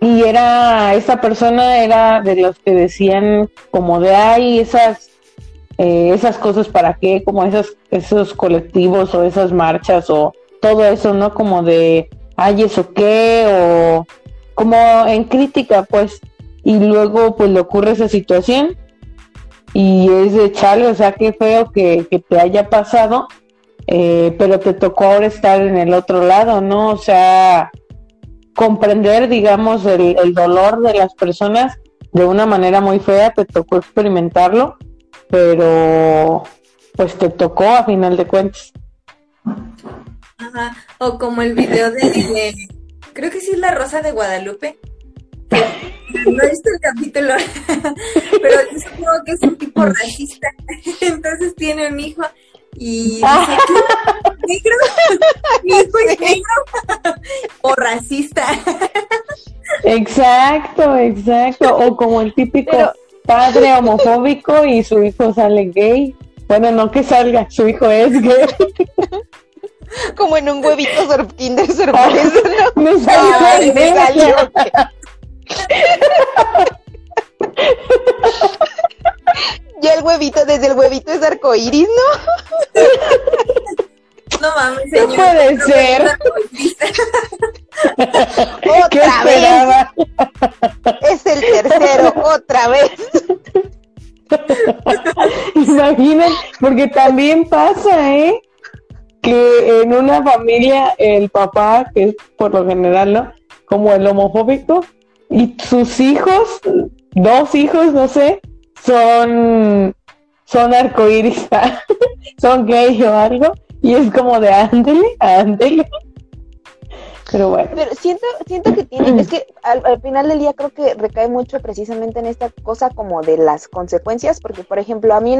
y era, esa persona era de los que decían como de, ay, esas, eh, esas cosas para qué, como esos, esos colectivos o esas marchas o todo eso, ¿no? Como de, ay, ¿eso qué? O como en crítica, pues. Y luego, pues, le ocurre esa situación y es de chale, o sea, qué feo que, te haya pasado, eh, pero te tocó ahora estar en el otro lado, ¿no? O sea, comprender, digamos, el, el dolor de las personas de una manera muy fea, te tocó experimentarlo, pero pues te tocó a final de cuentas. Ajá. O como el video de, creo que sí es la Rosa de Guadalupe. (laughs) No he visto el capítulo, (laughs) pero yo supongo que es un tipo racista. (laughs) Entonces tiene un hijo y dice, negro, (laughs) mi hijo es negro o racista. Exacto, exacto. O como el típico padre homofóbico y su hijo sale gay. Bueno, no que salga, su hijo es gay. Como en un huevito sor Kinder sorpresa, ¿no? Me salió, me salió. Ya el huevito, desde el huevito es arcoíris, ¿no? No mames, señor. No puede ser. otra vez. Es el tercero, otra vez. Imaginen, porque también pasa, ¿eh? que en una familia el papá, que es por lo general, ¿no? Como el homofóbico, y sus hijos, dos hijos, no sé, son, son arcoíris, (laughs) son gay o algo, y es como de ándele, ándele. Pero bueno. Pero siento, siento que tiene, es que al, final del día creo que recae mucho precisamente en esta cosa como de las consecuencias, porque por ejemplo, a mí,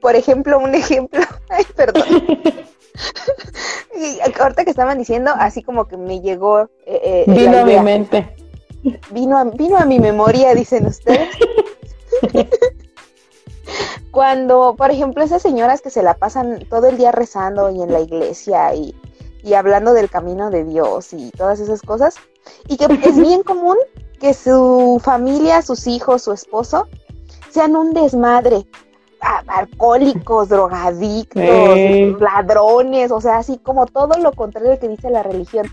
por ejemplo, un ejemplo, (laughs) ay, perdón. (laughs) y ahorita que estaban diciendo, así como que me llegó. Eh, eh, vino a mi mente. Vino a, vino a mi memoria, dicen ustedes. (laughs) Cuando, por ejemplo, esas señoras que se la pasan todo el día rezando y en la iglesia y y hablando del camino de Dios y todas esas cosas. Y que es bien (laughs) común que su familia, sus hijos, su esposo, sean un desmadre. Alcohólicos, drogadictos, ladrones, o sea, así como todo lo contrario que dice la religión.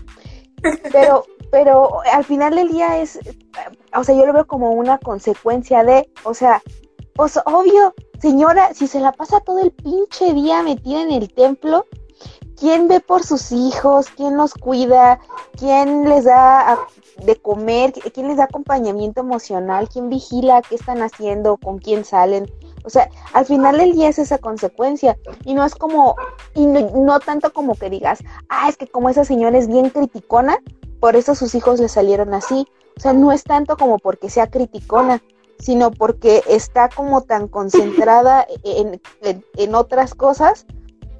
Pero, pero al final del día es, o sea, yo lo veo como una consecuencia de, o sea, pues obvio, señora, si se la pasa todo el pinche día metida en el templo, ¿quién ve por sus hijos? ¿Quién los cuida? ¿Quién les da de comer? ¿Quién les da acompañamiento emocional? ¿Quién vigila qué están haciendo? ¿Con quién salen? O sea, al final del día es esa consecuencia. Y no es como, y no, tanto como que digas, ah, es que como esa señora es bien criticona, por eso sus hijos le salieron así. O sea, no es tanto como porque sea criticona, sino porque está como tan concentrada en otras cosas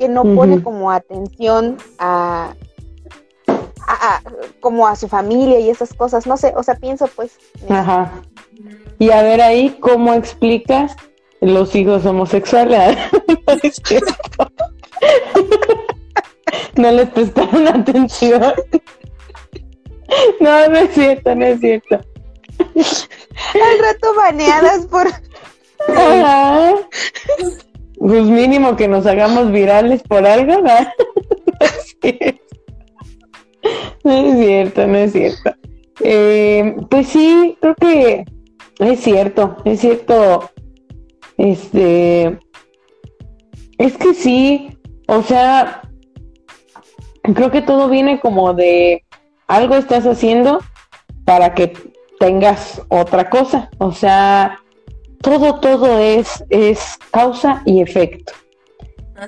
que no pone como atención a, como a su familia y esas cosas, no sé, o sea, pienso pues. Ajá. Y a ver ahí, ¿cómo explicas los hijos homosexuales? (laughs) no les prestaron atención. No, no es cierto, no es cierto. Al rato baneadas por... Ajá. Pues mínimo que nos hagamos virales por algo, ¿no? (laughs) no es cierto, no es cierto. Eh, pues sí, creo que es cierto, es cierto. Este, es que sí, o sea, creo que todo viene como de algo estás haciendo para que tengas otra cosa. O sea, todo, todo es, es causa y efecto.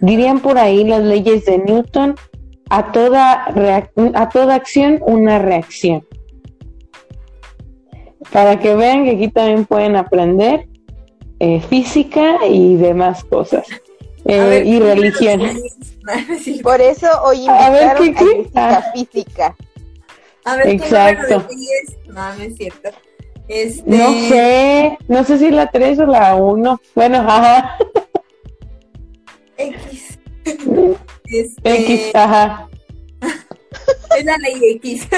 Dirían por ahí las leyes de Newton, a toda, a toda acción una reacción. Para que vean que aquí también pueden aprender eh, física y demás cosas. Eh, y religión. (laughs) Por eso hoy invitaron a, física. A ver, Exacto. No, no es cierto. Este... No sé, no sé si la 3 o la 1. Bueno, (laughs) ajá. X. (laughs) Este... X, ajá. Es la ley X.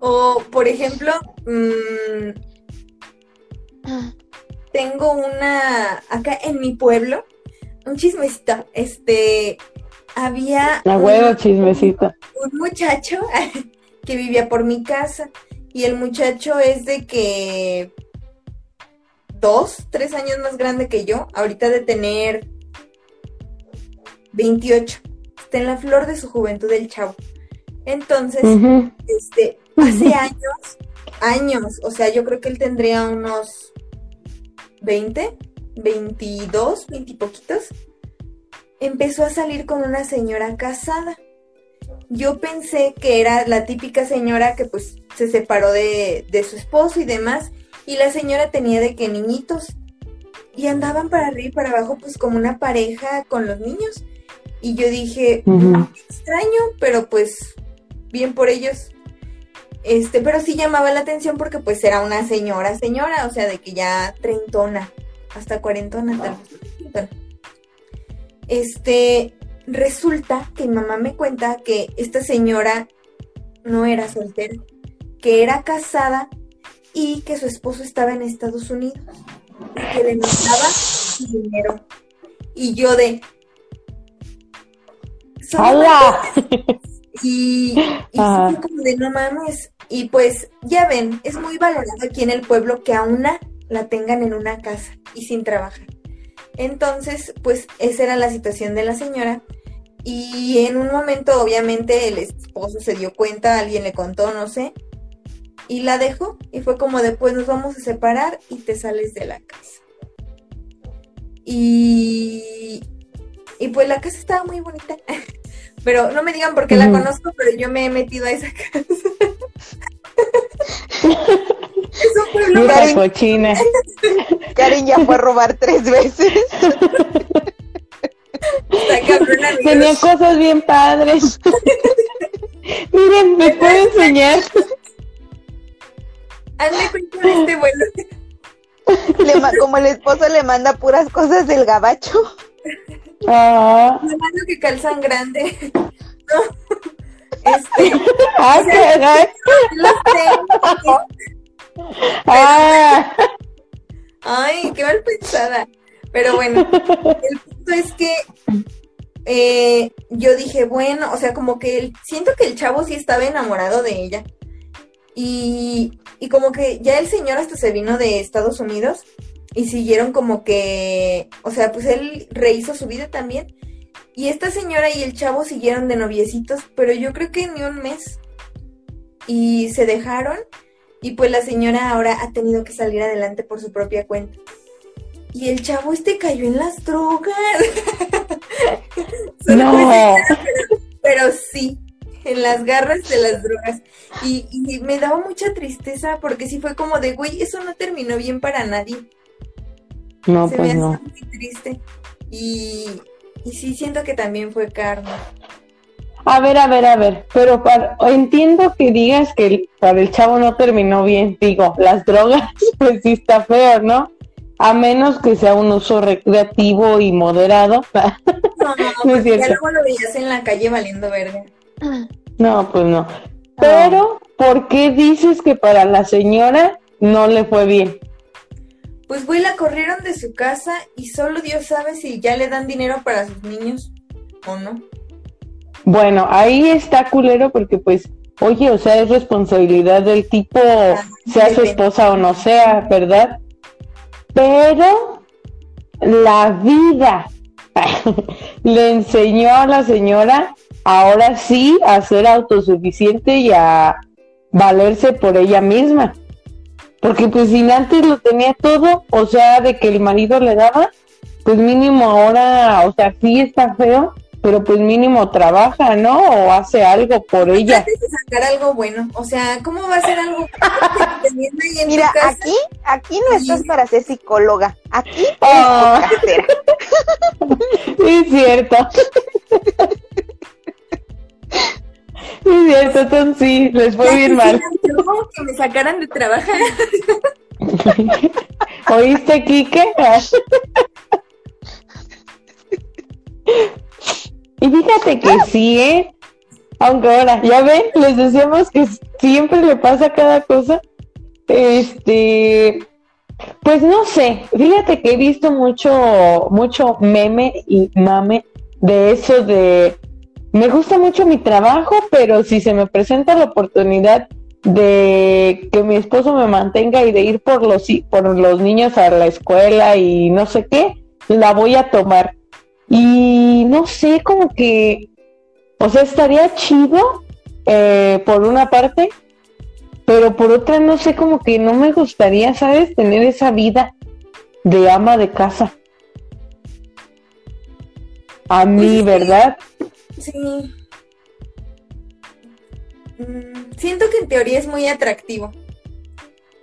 o, por ejemplo, mmm, tengo una, acá en mi pueblo, un chismecito, este, había La huevo chismecita. Un, muchacho (laughs) que vivía por mi casa y el muchacho es de que dos, tres años más grande que yo, ahorita de tener 28. Está en la flor de su juventud el chavo. Entonces, este, hace años, años, o sea, yo creo que él tendría unos 20, 22, 20 y poquitos empezó a salir con una señora casada. Yo pensé que era la típica señora que pues se separó de, su esposo y demás, y la señora tenía de que niñitos, y andaban para arriba y para abajo pues como una pareja con los niños. Y yo dije, extraño, pero pues bien por ellos. Este, pero sí llamaba la atención porque pues era una señora, señora, o sea, de que ya treintona, hasta cuarentona tal vez. Este, resulta que mi mamá me cuenta que esta señora no era soltera, que era casada y que su esposo estaba en Estados Unidos y que le mandaba dinero. Y yo de... ¡Hala! Y, y como de no mames. Y pues ya ven, es muy valorado aquí en el pueblo que a una la tengan en una casa y sin trabajar. Entonces, pues esa era la situación de la señora Y en un momento, obviamente, el esposo se dio cuenta, alguien le contó, no sé, y la dejó. Y fue como después nos vamos a separar y te sales de la casa. Y, y pues la casa estaba muy bonita. (laughs) Pero no me digan por qué la conozco, pero yo me he metido a esa (laughs) casa. es un pueblo Karen, cochina. (laughs) Karen ya fue a robar tres veces. Tenía cosas bien padres. (laughs) Miren, ¿me puede enseñar? Hazme cuenta de este vuelo. como el esposo le manda puras cosas del gabacho. Ah. Me mando que calzan grande. (laughs) Este. Ah, ah. Ay, qué mal pensada. Pero bueno, el punto es que eh, yo dije, bueno, o sea, como que siento que el chavo sí estaba enamorado de ella. Y, y como que ya el señor hasta se vino de Estados Unidos y siguieron como que, o sea, pues él rehizo su vida también. Y esta señora y el chavo siguieron de noviecitos, pero yo creo que ni un mes. Y se dejaron y pues la señora ahora ha tenido que salir adelante por su propia cuenta. Y el chavo este cayó en las drogas. (laughs) no. pero sí, en las garras de las drogas. Y, me daba mucha tristeza porque sí fue como de, güey, eso no terminó bien para nadie. No, Se pues me no. hace muy triste. Y, y sí siento que también fue karma. A ver, a ver, a ver, pero para, entiendo que digas que para el chavo no terminó bien, digo, las drogas, (laughs) pues sí está feo, ¿no? A menos que sea un uso recreativo y moderado. (laughs) No, no, (laughs) no ya luego lo veías en la calle valiendo verde. No, pues no. Pero, ¿por qué dices que para la señora no le fue bien? Pues güey, la corrieron de su casa y solo Dios sabe si ya le dan dinero para sus niños o no. Bueno, ahí está culero porque pues, oye, o sea, es responsabilidad del tipo, ah, sea su esposa o no sea, ¿verdad? Pero la vida (laughs) le enseñó a la señora ahora sí a ser autosuficiente y a valerse por ella misma. Porque pues si antes lo tenía todo, o sea, de que el marido le daba, pues mínimo ahora, o sea, sí está feo, pero pues mínimo trabaja, ¿no? O hace algo por ella. de sacar algo bueno, o sea, ¿cómo va a ser algo (laughs) Mira, aquí, aquí no estás para ser psicóloga, aquí oh. (laughs) es cierto. (laughs) Es cierto, entonces sí, les fue bien mal. Que me sacaran de trabajar. (laughs) ¿Oíste, Kike? y fíjate que sí, ¿eh? Aunque ahora, ya ven, les decíamos que siempre le pasa cada cosa. Este, pues no sé, fíjate que he visto mucho, mucho meme y mame de eso de me gusta mucho mi trabajo, pero si se me presenta la oportunidad de que mi esposo me mantenga y de ir por los, por los niños a la escuela y no sé qué, la voy a tomar. Y no sé, como que, o sea, estaría chido eh, por una parte, pero por otra no sé, como que no me gustaría, ¿sabes? Tener esa vida de ama de casa. A mí, pues ¿verdad? Sí. Mm, siento que en teoría es muy atractivo.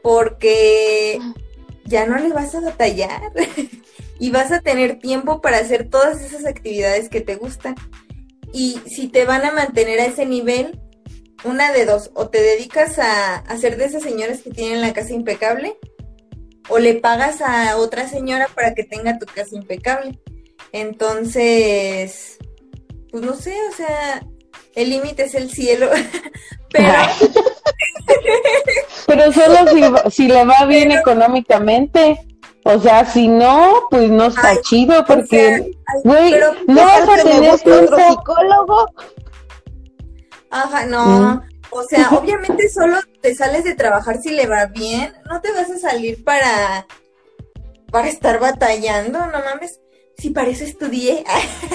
Porque ya no le vas a batallar. (laughs) y vas a tener tiempo para hacer todas esas actividades que te gustan. Y si te van a mantener a ese nivel, una de dos, o te dedicas a, hacer de esas señoras que tienen la casa impecable, o le pagas a otra señora para que tenga tu casa impecable. Entonces, pues no sé, o sea, el límite es el cielo, (laughs) pero... pero solo si, le va bien económicamente. O sea, si no, pues no está chido porque, güey, no vas a tener otro psicólogo. Ajá, no. O sea, obviamente (laughs) solo te sales de trabajar si le va bien. No te vas a salir para para estar batallando, no mames. Si para eso estudié.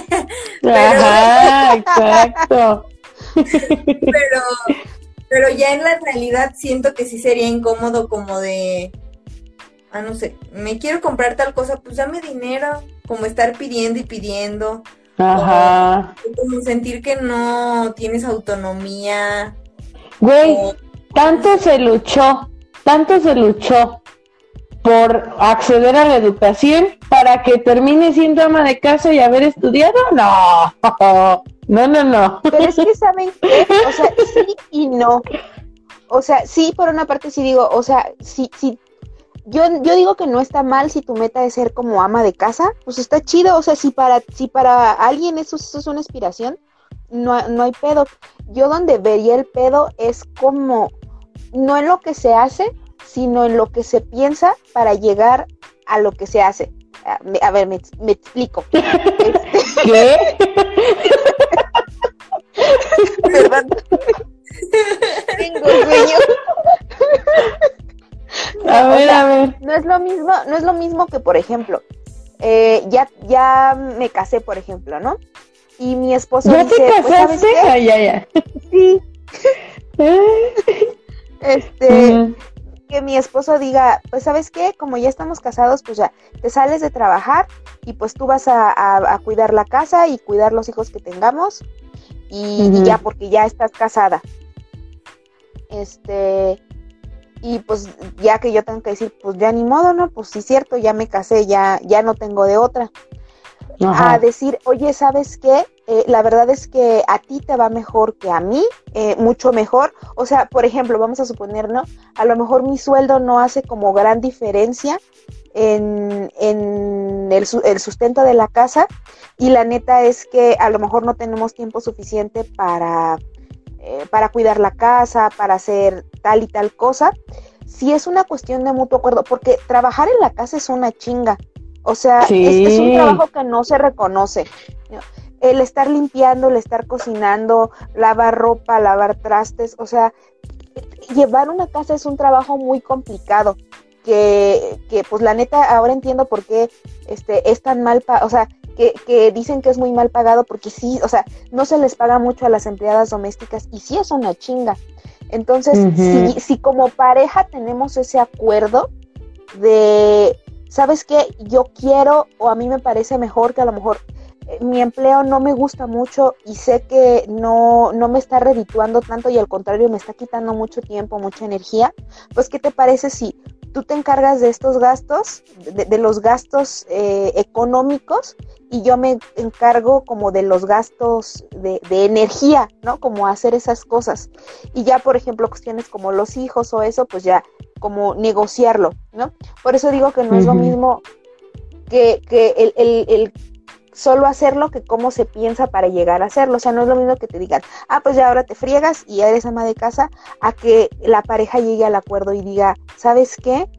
(laughs) Ajá, (laughs) exacto. pero, pero ya en la realidad siento que sí sería incómodo como de, ah, no sé, me quiero comprar tal cosa, pues dame dinero, como estar pidiendo y pidiendo. Ajá. como sentir que no tienes autonomía. Güey, tanto se luchó, tanto se luchó por acceder a la educación para que termine siendo ama de casa y haber estudiado? No, (laughs) no, no, no. Pero es que saben qué, o sea, (laughs) sí y no. O sea, sí, por una parte sí digo, o sea, sí, sí, yo, yo digo que no está mal si tu meta es ser como ama de casa, pues está chido, o sea, si para, si para alguien eso, eso es una inspiración, no, no hay pedo. Yo donde vería el pedo es como, no en lo que se hace, sino en lo que se piensa para llegar a lo que se hace. A, ver, me, explico. Este, (laughs) ¿Qué? Perdón. Tengo sueño. A ver, a ver. No es lo mismo, no es lo mismo que, por ejemplo, eh, ya, ya me casé, por ejemplo, ¿no? Y mi esposo ¿Ya dice, te pues, casaste? Ah, ya, ya. Sí. (laughs) este, que mi esposo diga, pues sabes qué, como ya estamos casados, pues ya te sales de trabajar y pues tú vas a, cuidar la casa y cuidar los hijos que tengamos y, ya porque ya estás casada. Este, y pues ya que yo tengo que decir, pues ya ni modo, ¿no? Pues sí, cierto, ya me casé, ya, ya no tengo de otra. A decir, oye, ¿sabes qué? Eh, la verdad es que a ti te va mejor que a mí, eh, mucho mejor. O sea, por ejemplo, vamos a suponer, ¿no? A lo mejor mi sueldo no hace como gran diferencia en, el, sustento de la casa y la neta es que a lo mejor no tenemos tiempo suficiente para, eh, para cuidar la casa, para hacer tal y tal cosa. Si es una cuestión de mutuo acuerdo, porque trabajar en la casa es una chinga. O sea, es, un trabajo que no se reconoce el estar limpiando, el estar cocinando, lavar ropa, lavar trastes, o sea, llevar una casa es un trabajo muy complicado. Que, que pues la neta ahora entiendo por qué este es tan mal, o sea, que, que, dicen que es muy mal pagado porque sí, o sea, no se les paga mucho a las empleadas domésticas y sí es una chinga. Entonces, si, si como pareja tenemos ese acuerdo de, ¿sabes qué? Yo quiero o a mí me parece mejor que a lo mejor mi empleo no me gusta mucho y sé que no, no me está redituando tanto y al contrario me está quitando mucho tiempo, mucha energía, pues ¿qué te parece si tú te encargas de estos gastos, de, los gastos eh, económicos y yo me encargo como de los gastos de, de, energía, ¿no? Como hacer esas cosas. Y ya, por ejemplo, cuestiones como los hijos o eso, pues ya como negociarlo, ¿no? Por eso digo que no es lo mismo que, que el, el, el solo hacerlo que cómo se piensa para llegar a hacerlo. O sea, no es lo mismo que te digan, ah, pues ya ahora te friegas y eres ama de casa, a que la pareja llegue al acuerdo y diga, ¿sabes qué?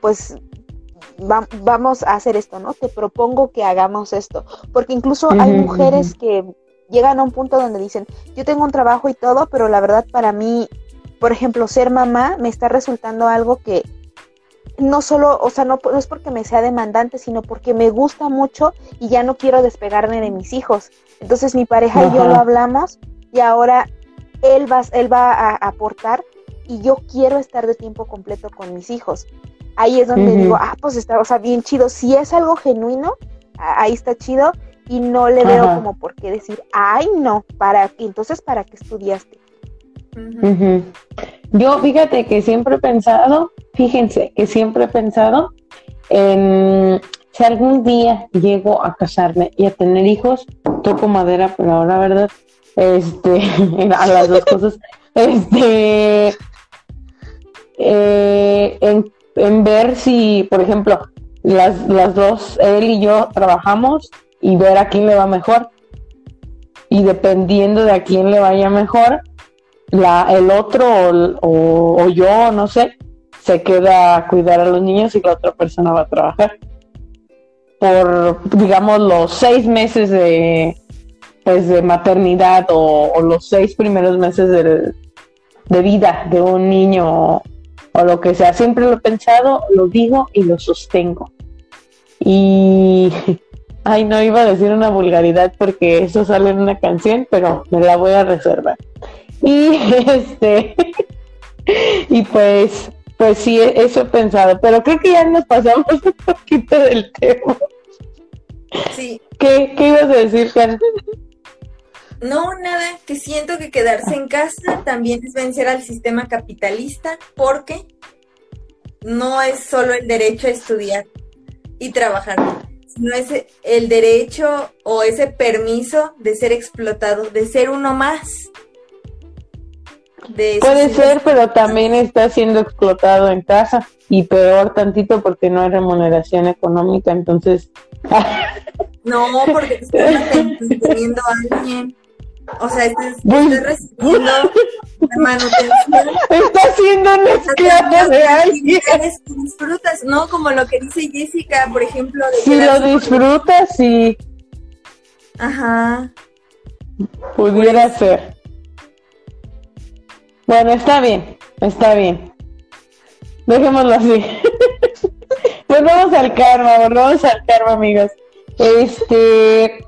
Pues vamos a hacer esto, ¿no? Te propongo que hagamos esto. Porque incluso hay mujeres que llegan a un punto donde dicen, yo tengo un trabajo y todo, pero la verdad para mí, por ejemplo, ser mamá me está resultando algo que no solo, o sea, no, no, es porque me sea demandante, sino porque me gusta mucho y ya no quiero despegarme de mis hijos. Entonces mi pareja y yo lo hablamos y ahora él va, él va a aportar y yo quiero estar de tiempo completo con mis hijos. Ahí es donde digo, ah, pues está, o sea, bien chido. Si es algo genuino, ahí está chido y no le veo como por qué decir, ay, no, para, entonces, ¿para qué estudiaste? Yo fíjate que siempre he pensado, fíjense que siempre he pensado en si algún día llego a casarme y a tener hijos, toco madera, pero ahora verdad, este, (laughs) a las dos cosas, (laughs) este, eh, en, en, ver si, por ejemplo, las, las dos, él y yo trabajamos y ver a quién le va mejor. Y dependiendo de a quién le vaya mejor, la, el otro o, yo, no sé, se queda a cuidar a los niños y la otra persona va a trabajar. Por, digamos, los seis meses de, pues, de maternidad o, los seis primeros meses de, de vida de un niño o, lo que sea. Siempre lo he pensado, lo digo y lo sostengo. Y (laughs) Ay, no iba a decir una vulgaridad porque eso sale en una canción, pero me la voy a reservar. Y (laughs) este, y pues, pues sí, eso he pensado, pero creo que ya nos pasamos (laughs) un poquito del tema. Sí. ¿Qué, qué ibas a decir, Karen? No, nada, que siento que quedarse en casa también es vencer al sistema capitalista porque no es solo el derecho a estudiar y trabajar, sino es el derecho o ese permiso de ser explotado, de ser uno más. Puede ser, pero también está siendo explotado en casa y peor tantito porque no hay remuneración económica, entonces... (laughs) no, porque te manteniendo a alguien. O sea, estás, recibiendo la manutención. Está siendo un esclavo de alguien. Disfrutas, ¿no? Como lo que dice Jessica, por ejemplo. De si lo disfrutas, sí. Ajá. Pudiera pues ser. Bueno, está bien, está bien. Dejémoslo así. (laughs) volvamos al karma, volvamos al karma, amigos. Este,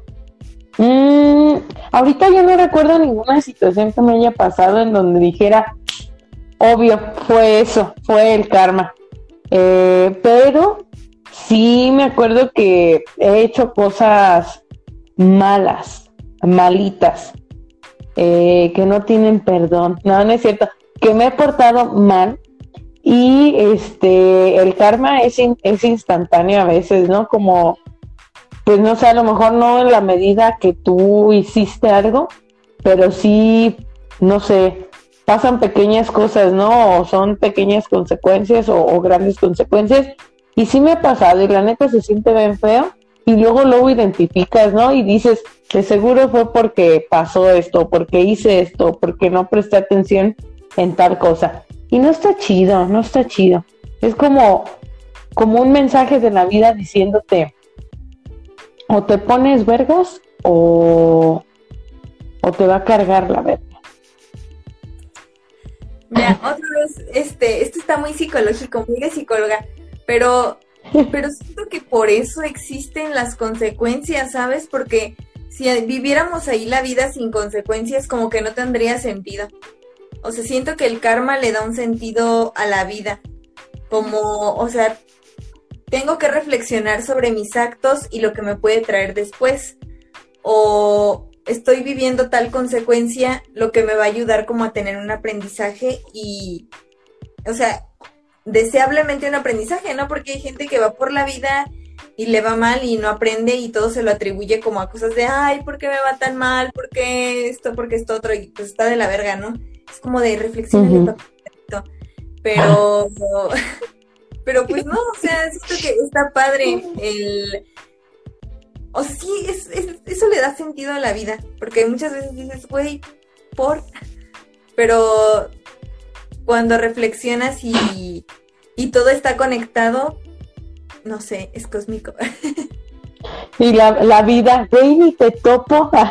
Mm, ahorita yo no recuerdo ninguna situación que me haya pasado en donde dijera, obvio, fue eso, fue el karma. Eh, pero sí me acuerdo que he hecho cosas malas, malitas, eh, que no tienen perdón. No, no es cierto. Que me he portado mal y este el karma es, es instantáneo a veces, ¿no? Como pues no sé, a lo mejor no en la medida que tú hiciste algo, pero sí, no sé, pasan pequeñas cosas, ¿no? O son pequeñas consecuencias o, grandes consecuencias. Y sí me ha pasado y la neta se siente bien feo y luego luego identificas, ¿no? Y dices, de seguro fue porque pasó esto, porque hice esto, porque no presté atención en tal cosa. Y no está chido, no está chido. Es como, como un mensaje de la vida diciéndote, o te pones vergas o, o te va a cargar la verga. Mira, otra vez, este, esto está muy psicológico, muy de psicóloga, pero, (laughs) pero siento que por eso existen las consecuencias, ¿sabes? Porque si viviéramos ahí la vida sin consecuencias, como que no tendría sentido. O sea, siento que el karma le da un sentido a la vida. Como, o sea, tengo que reflexionar sobre mis actos y lo que me puede traer después. O estoy viviendo tal consecuencia, lo que me va a ayudar como a tener un aprendizaje y, o sea, deseablemente un aprendizaje, ¿no? Porque hay gente que va por la vida y le va mal y no aprende y todo se lo atribuye como a cosas de, ay, ¿por qué me va tan mal? ¿Por qué esto? ¿Por qué esto otro? Y pues está de la verga, ¿no? Es como de reflexión. Pero (laughs) Pero pues no, o sea, siento que está padre el... O sí, es, eso le da sentido a la vida, porque muchas veces dices, güey, por... Pero cuando reflexionas y, y todo está conectado, no sé, es cósmico. (laughs) Y la, la vida, güey, te topo. (laughs)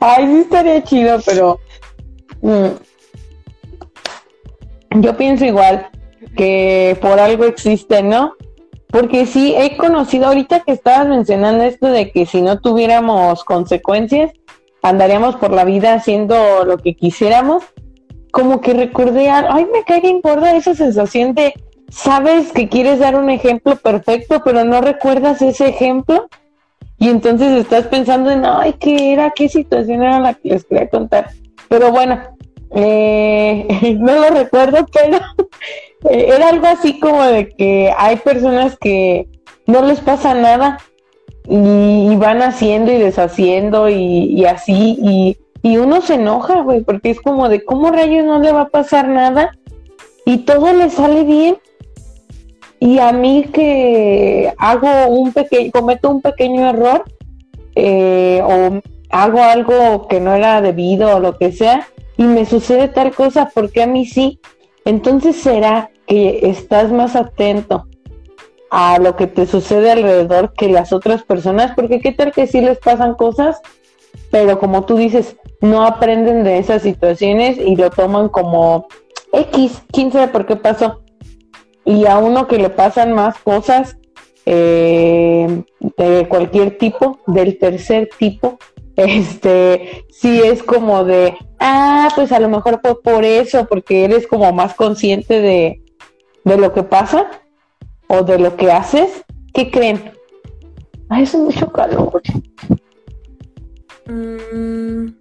Ay, sí estaría chido, pero mm, yo pienso igual que por algo existe, ¿no? Porque sí, he conocido ahorita que estabas mencionando esto de que si no tuviéramos consecuencias, andaríamos por la vida haciendo lo que quisiéramos. Como que recordé, ay, me cae bien gorda esa sensación de, sabes que quieres dar un ejemplo perfecto, pero no recuerdas ese ejemplo. Y entonces estás pensando en, ay, ¿qué era? ¿Qué situación era la que les quería contar? Pero bueno, eh, (laughs) no lo recuerdo, pero (laughs) eh, era algo así como de que hay personas que no les pasa nada y, van haciendo y deshaciendo y, así, y, y uno se enoja, güey, porque es como de, ¿cómo rayos no le va a pasar nada? Y todo le sale bien y a mí que hago un pequeño, cometo un pequeño error eh, o hago algo que no era debido o lo que sea y me sucede tal cosa porque a mí sí. Entonces será que estás más atento a lo que te sucede alrededor que las otras personas, porque qué tal que sí les pasan cosas, pero como tú dices, no aprenden de esas situaciones y lo toman como X, quién sabe por qué pasó y a uno que le pasan más cosas eh, de cualquier tipo, del tercer tipo, este, sí es como de, ah, pues a lo mejor fue por eso, porque eres como más consciente de, de lo que pasa o de lo que haces. ¿Qué creen? Ay, es mucho calor. Mm,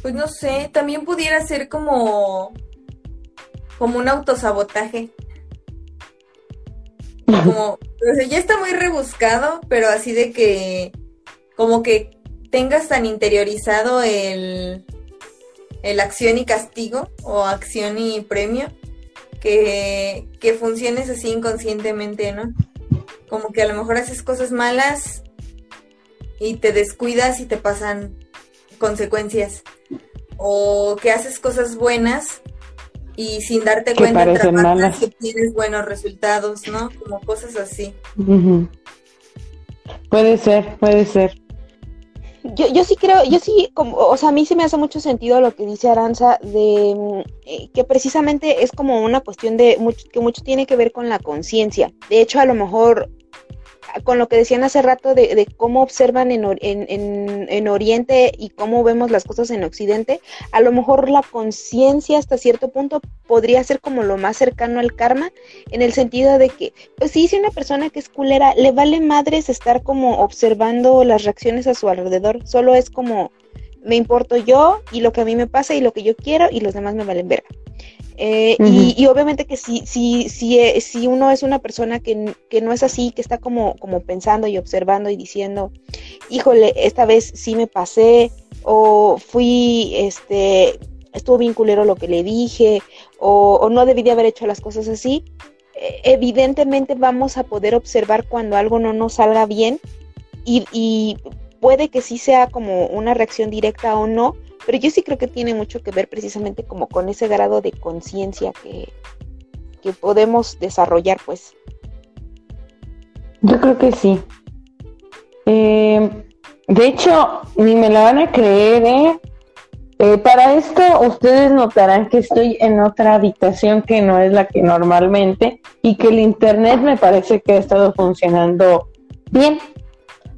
pues no sé, también pudiera ser como, como un autosabotaje. (laughs) Como, o sea, ya está muy rebuscado, pero así de que, como que tengas tan interiorizado el, el acción y castigo o acción y premio, que, que funciones así inconscientemente, ¿no? Como que a lo mejor haces cosas malas y te descuidas y te pasan consecuencias. O que haces cosas buenas y sin darte cuenta trabajas que tienes buenos resultados, ¿no? Como cosas así. Puede ser, puede ser. Yo, yo sí creo, yo sí, como, o sea, a mí sí me hace mucho sentido lo que dice Aranza de mm, eh, que precisamente es como una cuestión de mucho, que mucho tiene que ver con la conciencia. De hecho, a lo mejor con lo que decían hace rato de, cómo observan en, en, en, Oriente y cómo vemos las cosas en Occidente, a lo mejor la conciencia hasta cierto punto podría ser como lo más cercano al karma, en el sentido de que, pues sí, si una persona que es culera le vale madres estar como observando las reacciones a su alrededor, solo es como me importo yo y lo que a mí me pasa y lo que yo quiero y los demás me valen verga. Eh, y, obviamente que si, si, si, eh, si uno es una persona que, que, no es así, que está como, como pensando y observando y diciendo, híjole, esta vez sí me pasé, o fui, este, estuvo bien culero lo que le dije, o, o no debí de haber hecho las cosas así, eh, evidentemente vamos a poder observar cuando algo no nos salga bien y, y puede que sí sea como una reacción directa o no, pero yo sí creo que tiene mucho que ver precisamente como con ese grado de conciencia que, que podemos desarrollar, pues. Yo creo que sí. Eh, de hecho, ni me la van a creer, ¿eh? ¿eh? Para esto, ustedes notarán que estoy en otra habitación que no es la que normalmente y que el internet me parece que ha estado funcionando bien,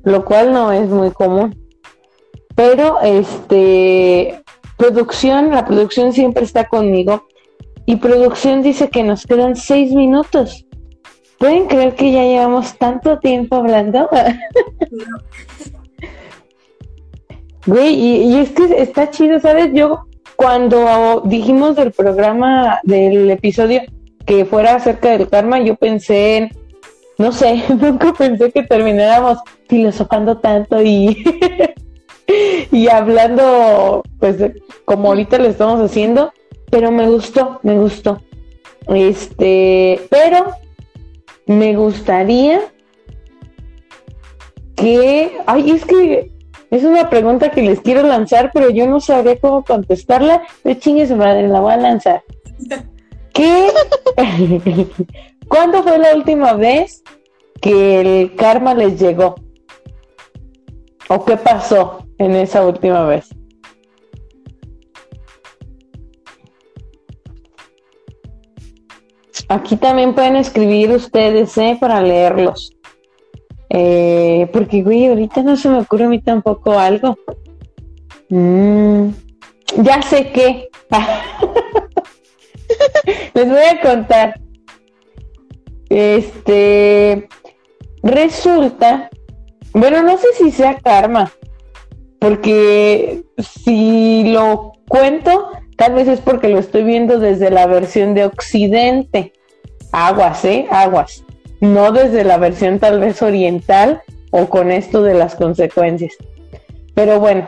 lo cual no es muy común. Pero este producción, la producción siempre está conmigo y producción dice que nos quedan seis minutos. ¿Pueden creer que ya llevamos tanto tiempo hablando? (laughs) Güey, y, es que está chido, ¿sabes? Yo cuando dijimos del programa, del episodio que fuera acerca del karma, yo pensé en, no sé, (laughs) nunca pensé que termináramos filosofando tanto y (laughs) y hablando, pues, como ahorita lo estamos haciendo, pero me gustó, me gustó. Este, pero me gustaría que, ay, es que es una pregunta que les quiero lanzar, pero yo no sabría cómo contestarla. De chingue su madre, la voy a lanzar. ¿Qué? (laughs) ¿Cuándo fue la última vez que el karma les llegó? ¿O qué pasó? En esa última vez? Aquí también pueden escribir ustedes, ¿eh? Para leerlos. Eh, porque, güey, ahorita no se me ocurre a mí tampoco algo. Mm, ya sé qué. (laughs) Les voy a contar. Este. Resulta. Bueno, no sé si sea karma, porque si lo cuento, tal vez es porque lo estoy viendo desde la versión de Occidente. Aguas, ¿eh? Aguas. No desde la versión tal vez oriental o con esto de las consecuencias. Pero bueno,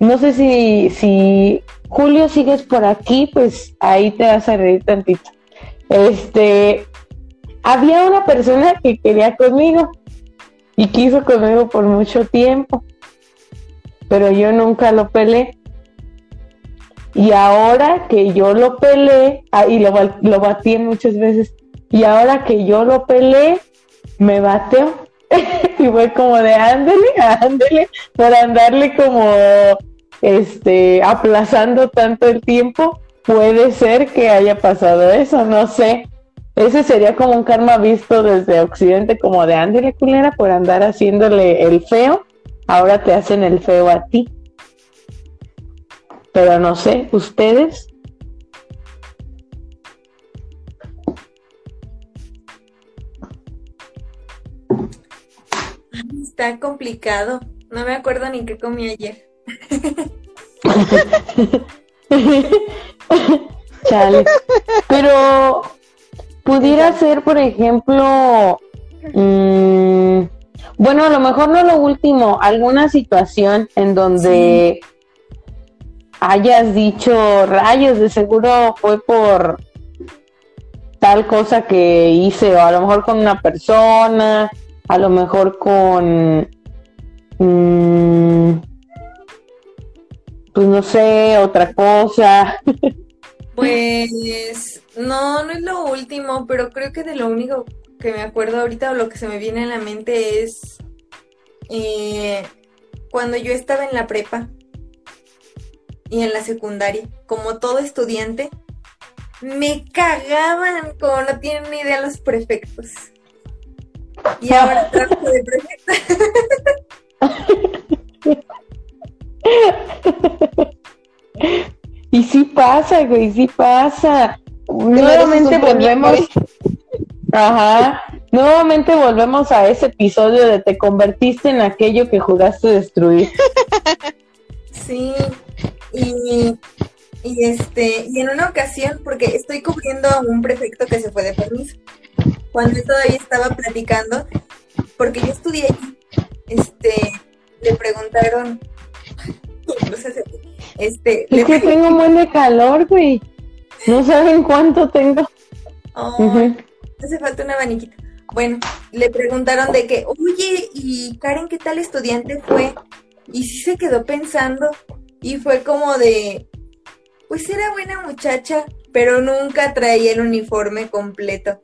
no sé si, si Julio sigues por aquí, pues ahí te vas a reír tantito. Este, había una persona que quería conmigo y quiso conmigo por mucho tiempo pero yo nunca lo pelé. Y ahora que yo lo pelé, ah, y lo, lo batí muchas veces, y ahora que yo lo pelé, me bateo. (laughs) y fue como de ándele, ándele, por andarle como este aplazando tanto el tiempo, puede ser que haya pasado eso, no sé. ese sería como un karma visto desde Occidente, como de ándale culera por andar haciéndole el feo, ahora te hacen el feo a ti. Pero no sé, ¿ustedes? Está complicado. No me acuerdo ni qué comí ayer. (laughs) Chale. Pero pudiera ser, por ejemplo, mm, bueno, a lo mejor no lo último, alguna situación en donde hayas dicho rayos, de seguro fue por tal cosa que hice, o a lo mejor con una persona, a lo mejor con, mm, pues no sé, otra cosa. (laughs) Pues no, no es lo último, pero creo que de lo único que me acuerdo ahorita o lo que se me viene a la mente es eh, cuando yo estaba en la prepa y en la secundaria, como todo estudiante, me cagaban como no tienen ni idea los prefectos. Y ahora (laughs) trabajo de prefecta. (laughs) y sí pasa, güey, sí pasa. Nuevamente volvemos. Ajá. Nuevamente volvemos a ese episodio de te convertiste en aquello que jugaste destruir. (laughs) Sí. Y, y este, y en una ocasión, porque estoy cubriendo a un prefecto que se fue de permiso. Cuando yo todavía estaba platicando, porque yo estudié allí, este, le preguntaron, (laughs) este, es que tengo un buen de calor, güey. No saben cuánto tengo. Oh, Hace falta una abaniquita. Bueno, le preguntaron de que, oye, ¿y Karen qué tal estudiante fue? Y sí se quedó pensando y fue como de, pues era buena muchacha, pero nunca traía el uniforme completo.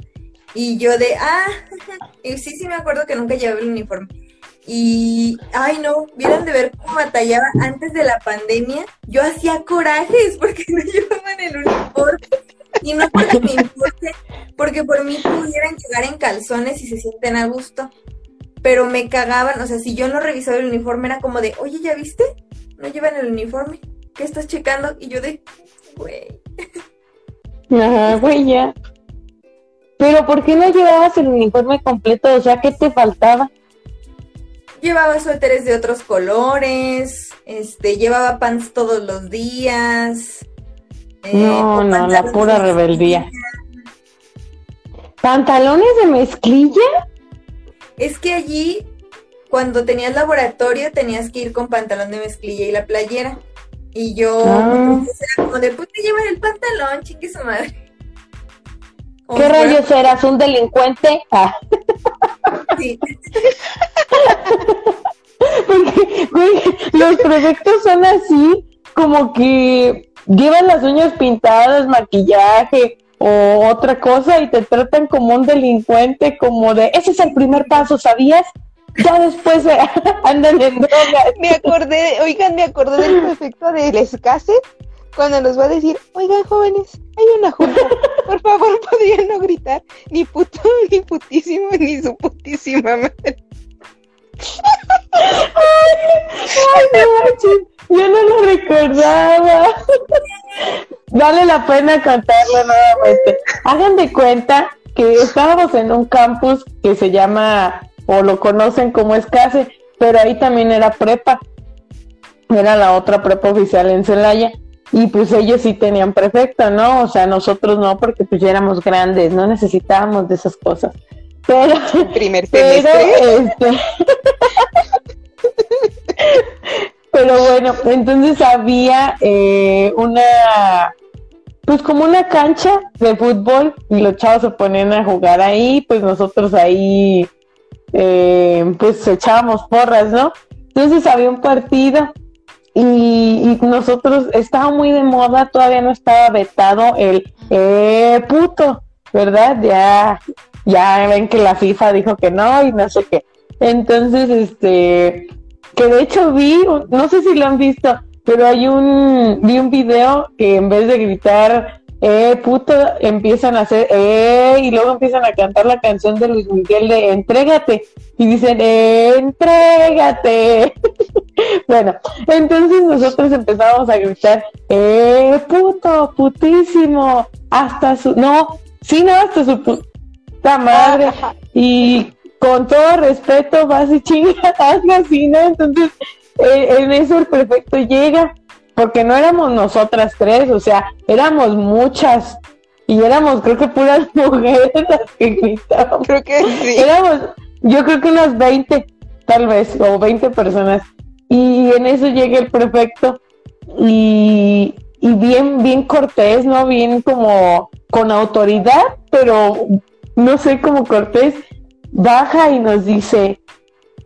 Y yo de, ah, (laughs) y sí, sí me acuerdo que nunca llevaba el uniforme. Y, ay no, vieron de ver cómo batallaba antes de la pandemia. Yo hacía corajes porque (laughs) no llevaban el uniforme. Y no porque me importe, porque por mí pudieran llegar en calzones y se sienten a gusto. Pero me cagaban, o sea, si yo no revisaba el uniforme era como de, oye, ¿ya viste? No llevan el uniforme. ¿Qué estás checando? Y yo de, güey. Ajá, güey, ya. Pero ¿por qué no llevabas el uniforme completo? O sea, ¿qué te faltaba? Llevaba suéteres de otros colores, este, llevaba pants todos los días. Eh, no, no, la pura rebeldía. ¿Pantalones de mezclilla? Es que allí, cuando tenías laboratorio, tenías que ir con pantalón de mezclilla y la playera. Y yo, ah. pues, era como de, pues te llevas el pantalón, chique su madre. ¿Qué rayos eras? ¿Un delincuente? Ah. Sí. (laughs) Porque, güey, los proyectos son así, como que llevan las uñas pintadas, maquillaje o otra cosa y te tratan como un delincuente, como de, ese es el primer paso, ¿sabías? Ya después (laughs) andan en drogas. Me acordé, oigan, me acordé del prefecto del escase cuando nos va a decir, oigan jóvenes, hay una junta, por favor (laughs) podrían no gritar ni puto, ni putísimo, ni su putísima madre. (laughs) Ay, no yo no lo recordaba. Vale la pena contarlo nuevamente. Hagan de cuenta que estábamos en un campus que se llama, o lo conocen como Escase, pero ahí también era prepa. Era la otra prepa oficial en Celaya y pues ellos sí tenían prefecto, ¿no? O sea, nosotros no, porque pues ya éramos grandes, no necesitábamos de esas cosas. Pero, primer semestre. Este, (laughs) pero, bueno, entonces había eh, una, pues como una cancha de fútbol y los chavos se ponían a jugar ahí, pues nosotros ahí, eh, pues echábamos porras, ¿no? Entonces había un partido y, nosotros estaba muy de moda, todavía no estaba vetado el eh, puto, ¿verdad? Ya, ya ven que la FIFA dijo que no y no sé qué. Entonces, este, que de hecho vi, no sé si lo han visto, pero hay un, vi un video que en vez de gritar eh, puto, empiezan a hacer, eh, y luego empiezan a cantar la canción de Luis Miguel de Entrégate, y dicen, Entrégate. (laughs) bueno, entonces nosotros empezamos a gritar, eh, puto, putísimo, hasta su, no, sí, no, hasta su puta madre, y con todo respeto, vas y chingas, (laughs) así, ¿no? Entonces, eh, en eso el prefecto llega porque no éramos nosotras tres, o sea, éramos muchas y éramos creo que puras (laughs) mujeres las que gritaban. Creo que sí. Éramos, yo creo que unas 20, tal vez, o 20 personas. Y en eso llega el prefecto y, y bien, bien cortés, ¿no? Bien como con autoridad, pero no sé cómo cortés, baja y nos dice,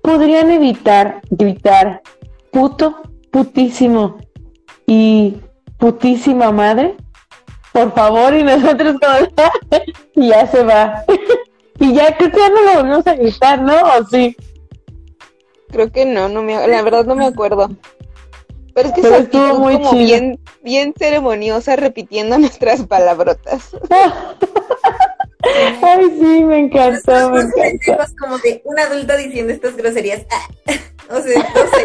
podrían evitar gritar, puto, putísimo, y putísima madre, por favor, y nosotros como, (laughs) y ya se va. (laughs) y ya creo que ya no lo volvemos a gritar, ¿no? ¿O sí? Creo que no, no me, la verdad no me acuerdo. Pero es que Pero estuvo muy como bien, bien ceremoniosa repitiendo (laughs) nuestras palabrotas. Ay, sí, me encantó, me como de un adulto diciendo estas groserías. Ah, (laughs) o sea, no sé.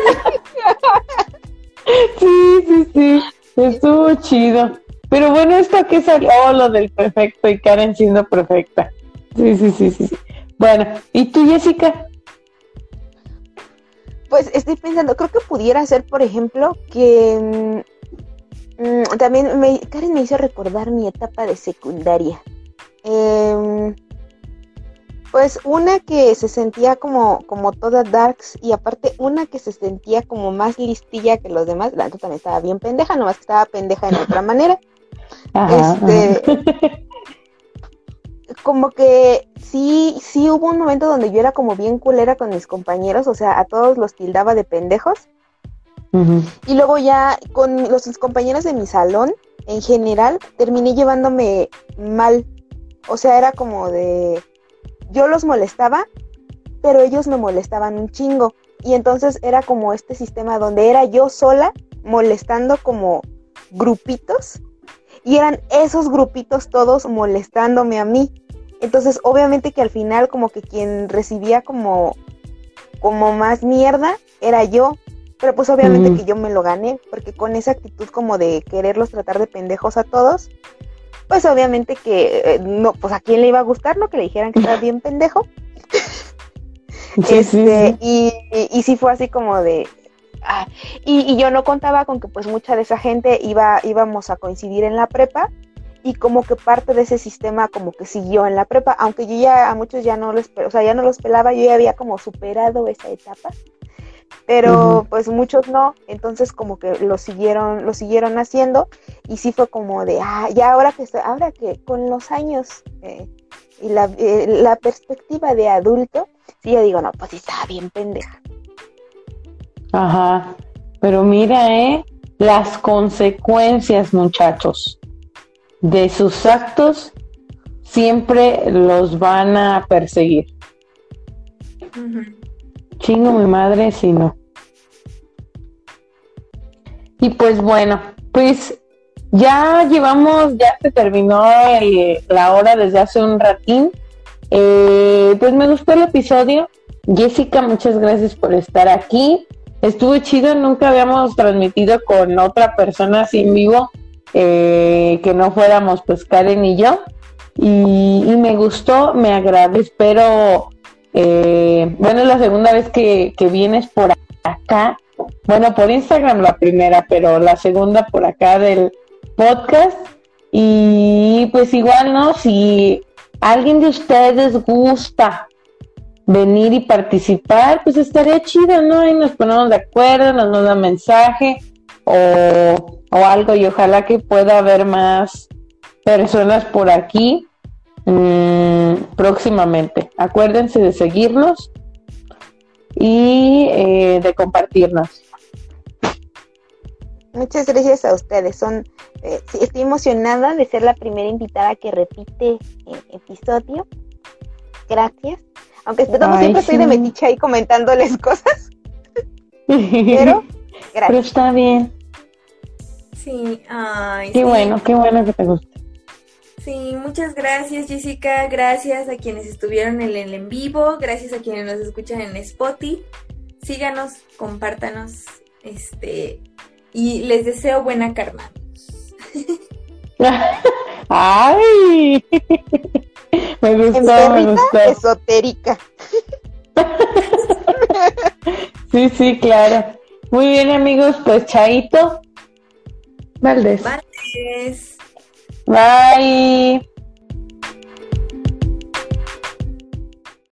Sí, sí, sí, estuvo chido. Pero bueno, esto que salió oh, lo del perfecto y Karen siendo perfecta. Sí, sí, sí, sí. sí. Bueno, ¿y tú, Jessica? Pues estoy pensando, creo que pudiera ser, por ejemplo, que mm, mm, también me, Karen me hizo recordar mi etapa de secundaria. Em, pues una que se sentía como, como toda darks y aparte una que se sentía como más listilla que los demás. La otra también estaba bien pendeja, nomás que estaba pendeja en otra manera. (laughs) Ajá, Este, ajá. (laughs) como que sí, sí hubo un momento donde yo era como bien culera con mis compañeros, o sea, a todos los tildaba de pendejos. Y luego ya con los compañeros de mi salón, en general, terminé llevándome mal. O sea, era como de... Yo los molestaba, pero ellos me molestaban un chingo. Y entonces era como este sistema donde era yo sola molestando como grupitos. Y eran esos grupitos todos molestándome a mí. Entonces, obviamente que al final como que quien recibía como, como más mierda era yo. Pero pues obviamente que yo me lo gané, porque con esa actitud como de quererlos tratar de pendejos a todos, pues obviamente que eh, no, pues a quién le iba a gustar, ¿no? Que le dijeran que estaba bien pendejo. (laughs) Sí, este, sí. Y, y, y sí fue así como de. ah, y, y yo no contaba con que pues mucha de esa gente iba, íbamos a coincidir en la prepa y como que parte de ese sistema como que siguió en la prepa, aunque yo ya a muchos ya no los, o sea, ya no los pelaba, yo ya había como superado esa etapa, pero pues muchos no, entonces como que lo siguieron, lo siguieron haciendo y sí fue como de, ah, ya ahora que estoy- ahora que con los años eh, y la, eh, la perspectiva de adulto, sí yo digo, no, pues sí estaba bien pendeja. Ajá. Pero mira, ¿eh? Las consecuencias, muchachos, de sus actos siempre los van a perseguir. Ujú. Chingo mi madre si no. Y pues bueno, pues ya llevamos, ya se terminó el- la hora desde hace un ratín. Eh, pues me gustó el episodio. Jessica, muchas gracias por estar aquí. Estuvo chido, nunca habíamos transmitido con otra persona así en vivo, eh, que no fuéramos pues Karen y yo. Y, y me gustó, me agradé, espero eh, bueno, es la segunda vez que, que vienes por acá. Bueno, por Instagram la primera, pero la segunda por acá del podcast. Y pues igual, ¿no? Si alguien de ustedes gusta venir y participar, pues estaría chido, ¿no? Y nos ponemos de acuerdo, nos manda mensaje o, o algo y ojalá que pueda haber más personas por aquí mm, próximamente. Acuérdense de seguirnos y eh, de compartirnos. Muchas gracias a ustedes. Son, eh, estoy emocionada de ser la primera invitada que repite eh, episodio. Gracias. Aunque como siempre estoy de metiche ahí comentándoles cosas, Pero (laughs) pero gracias. está bien. Sí, ay, Qué sí. bueno, qué bueno que te guste. Sí, muchas gracias Jessica, gracias a quienes estuvieron en el en vivo, gracias a quienes nos escuchan en Spotify. Síganos, compártanos, este, y les deseo buena karma. (laughs) Ay, me gustó, me gustó. esotérica. (laughs) Sí, sí, claro. Muy bien, amigos, pues Chaito. Valdés. Valdés. Bye.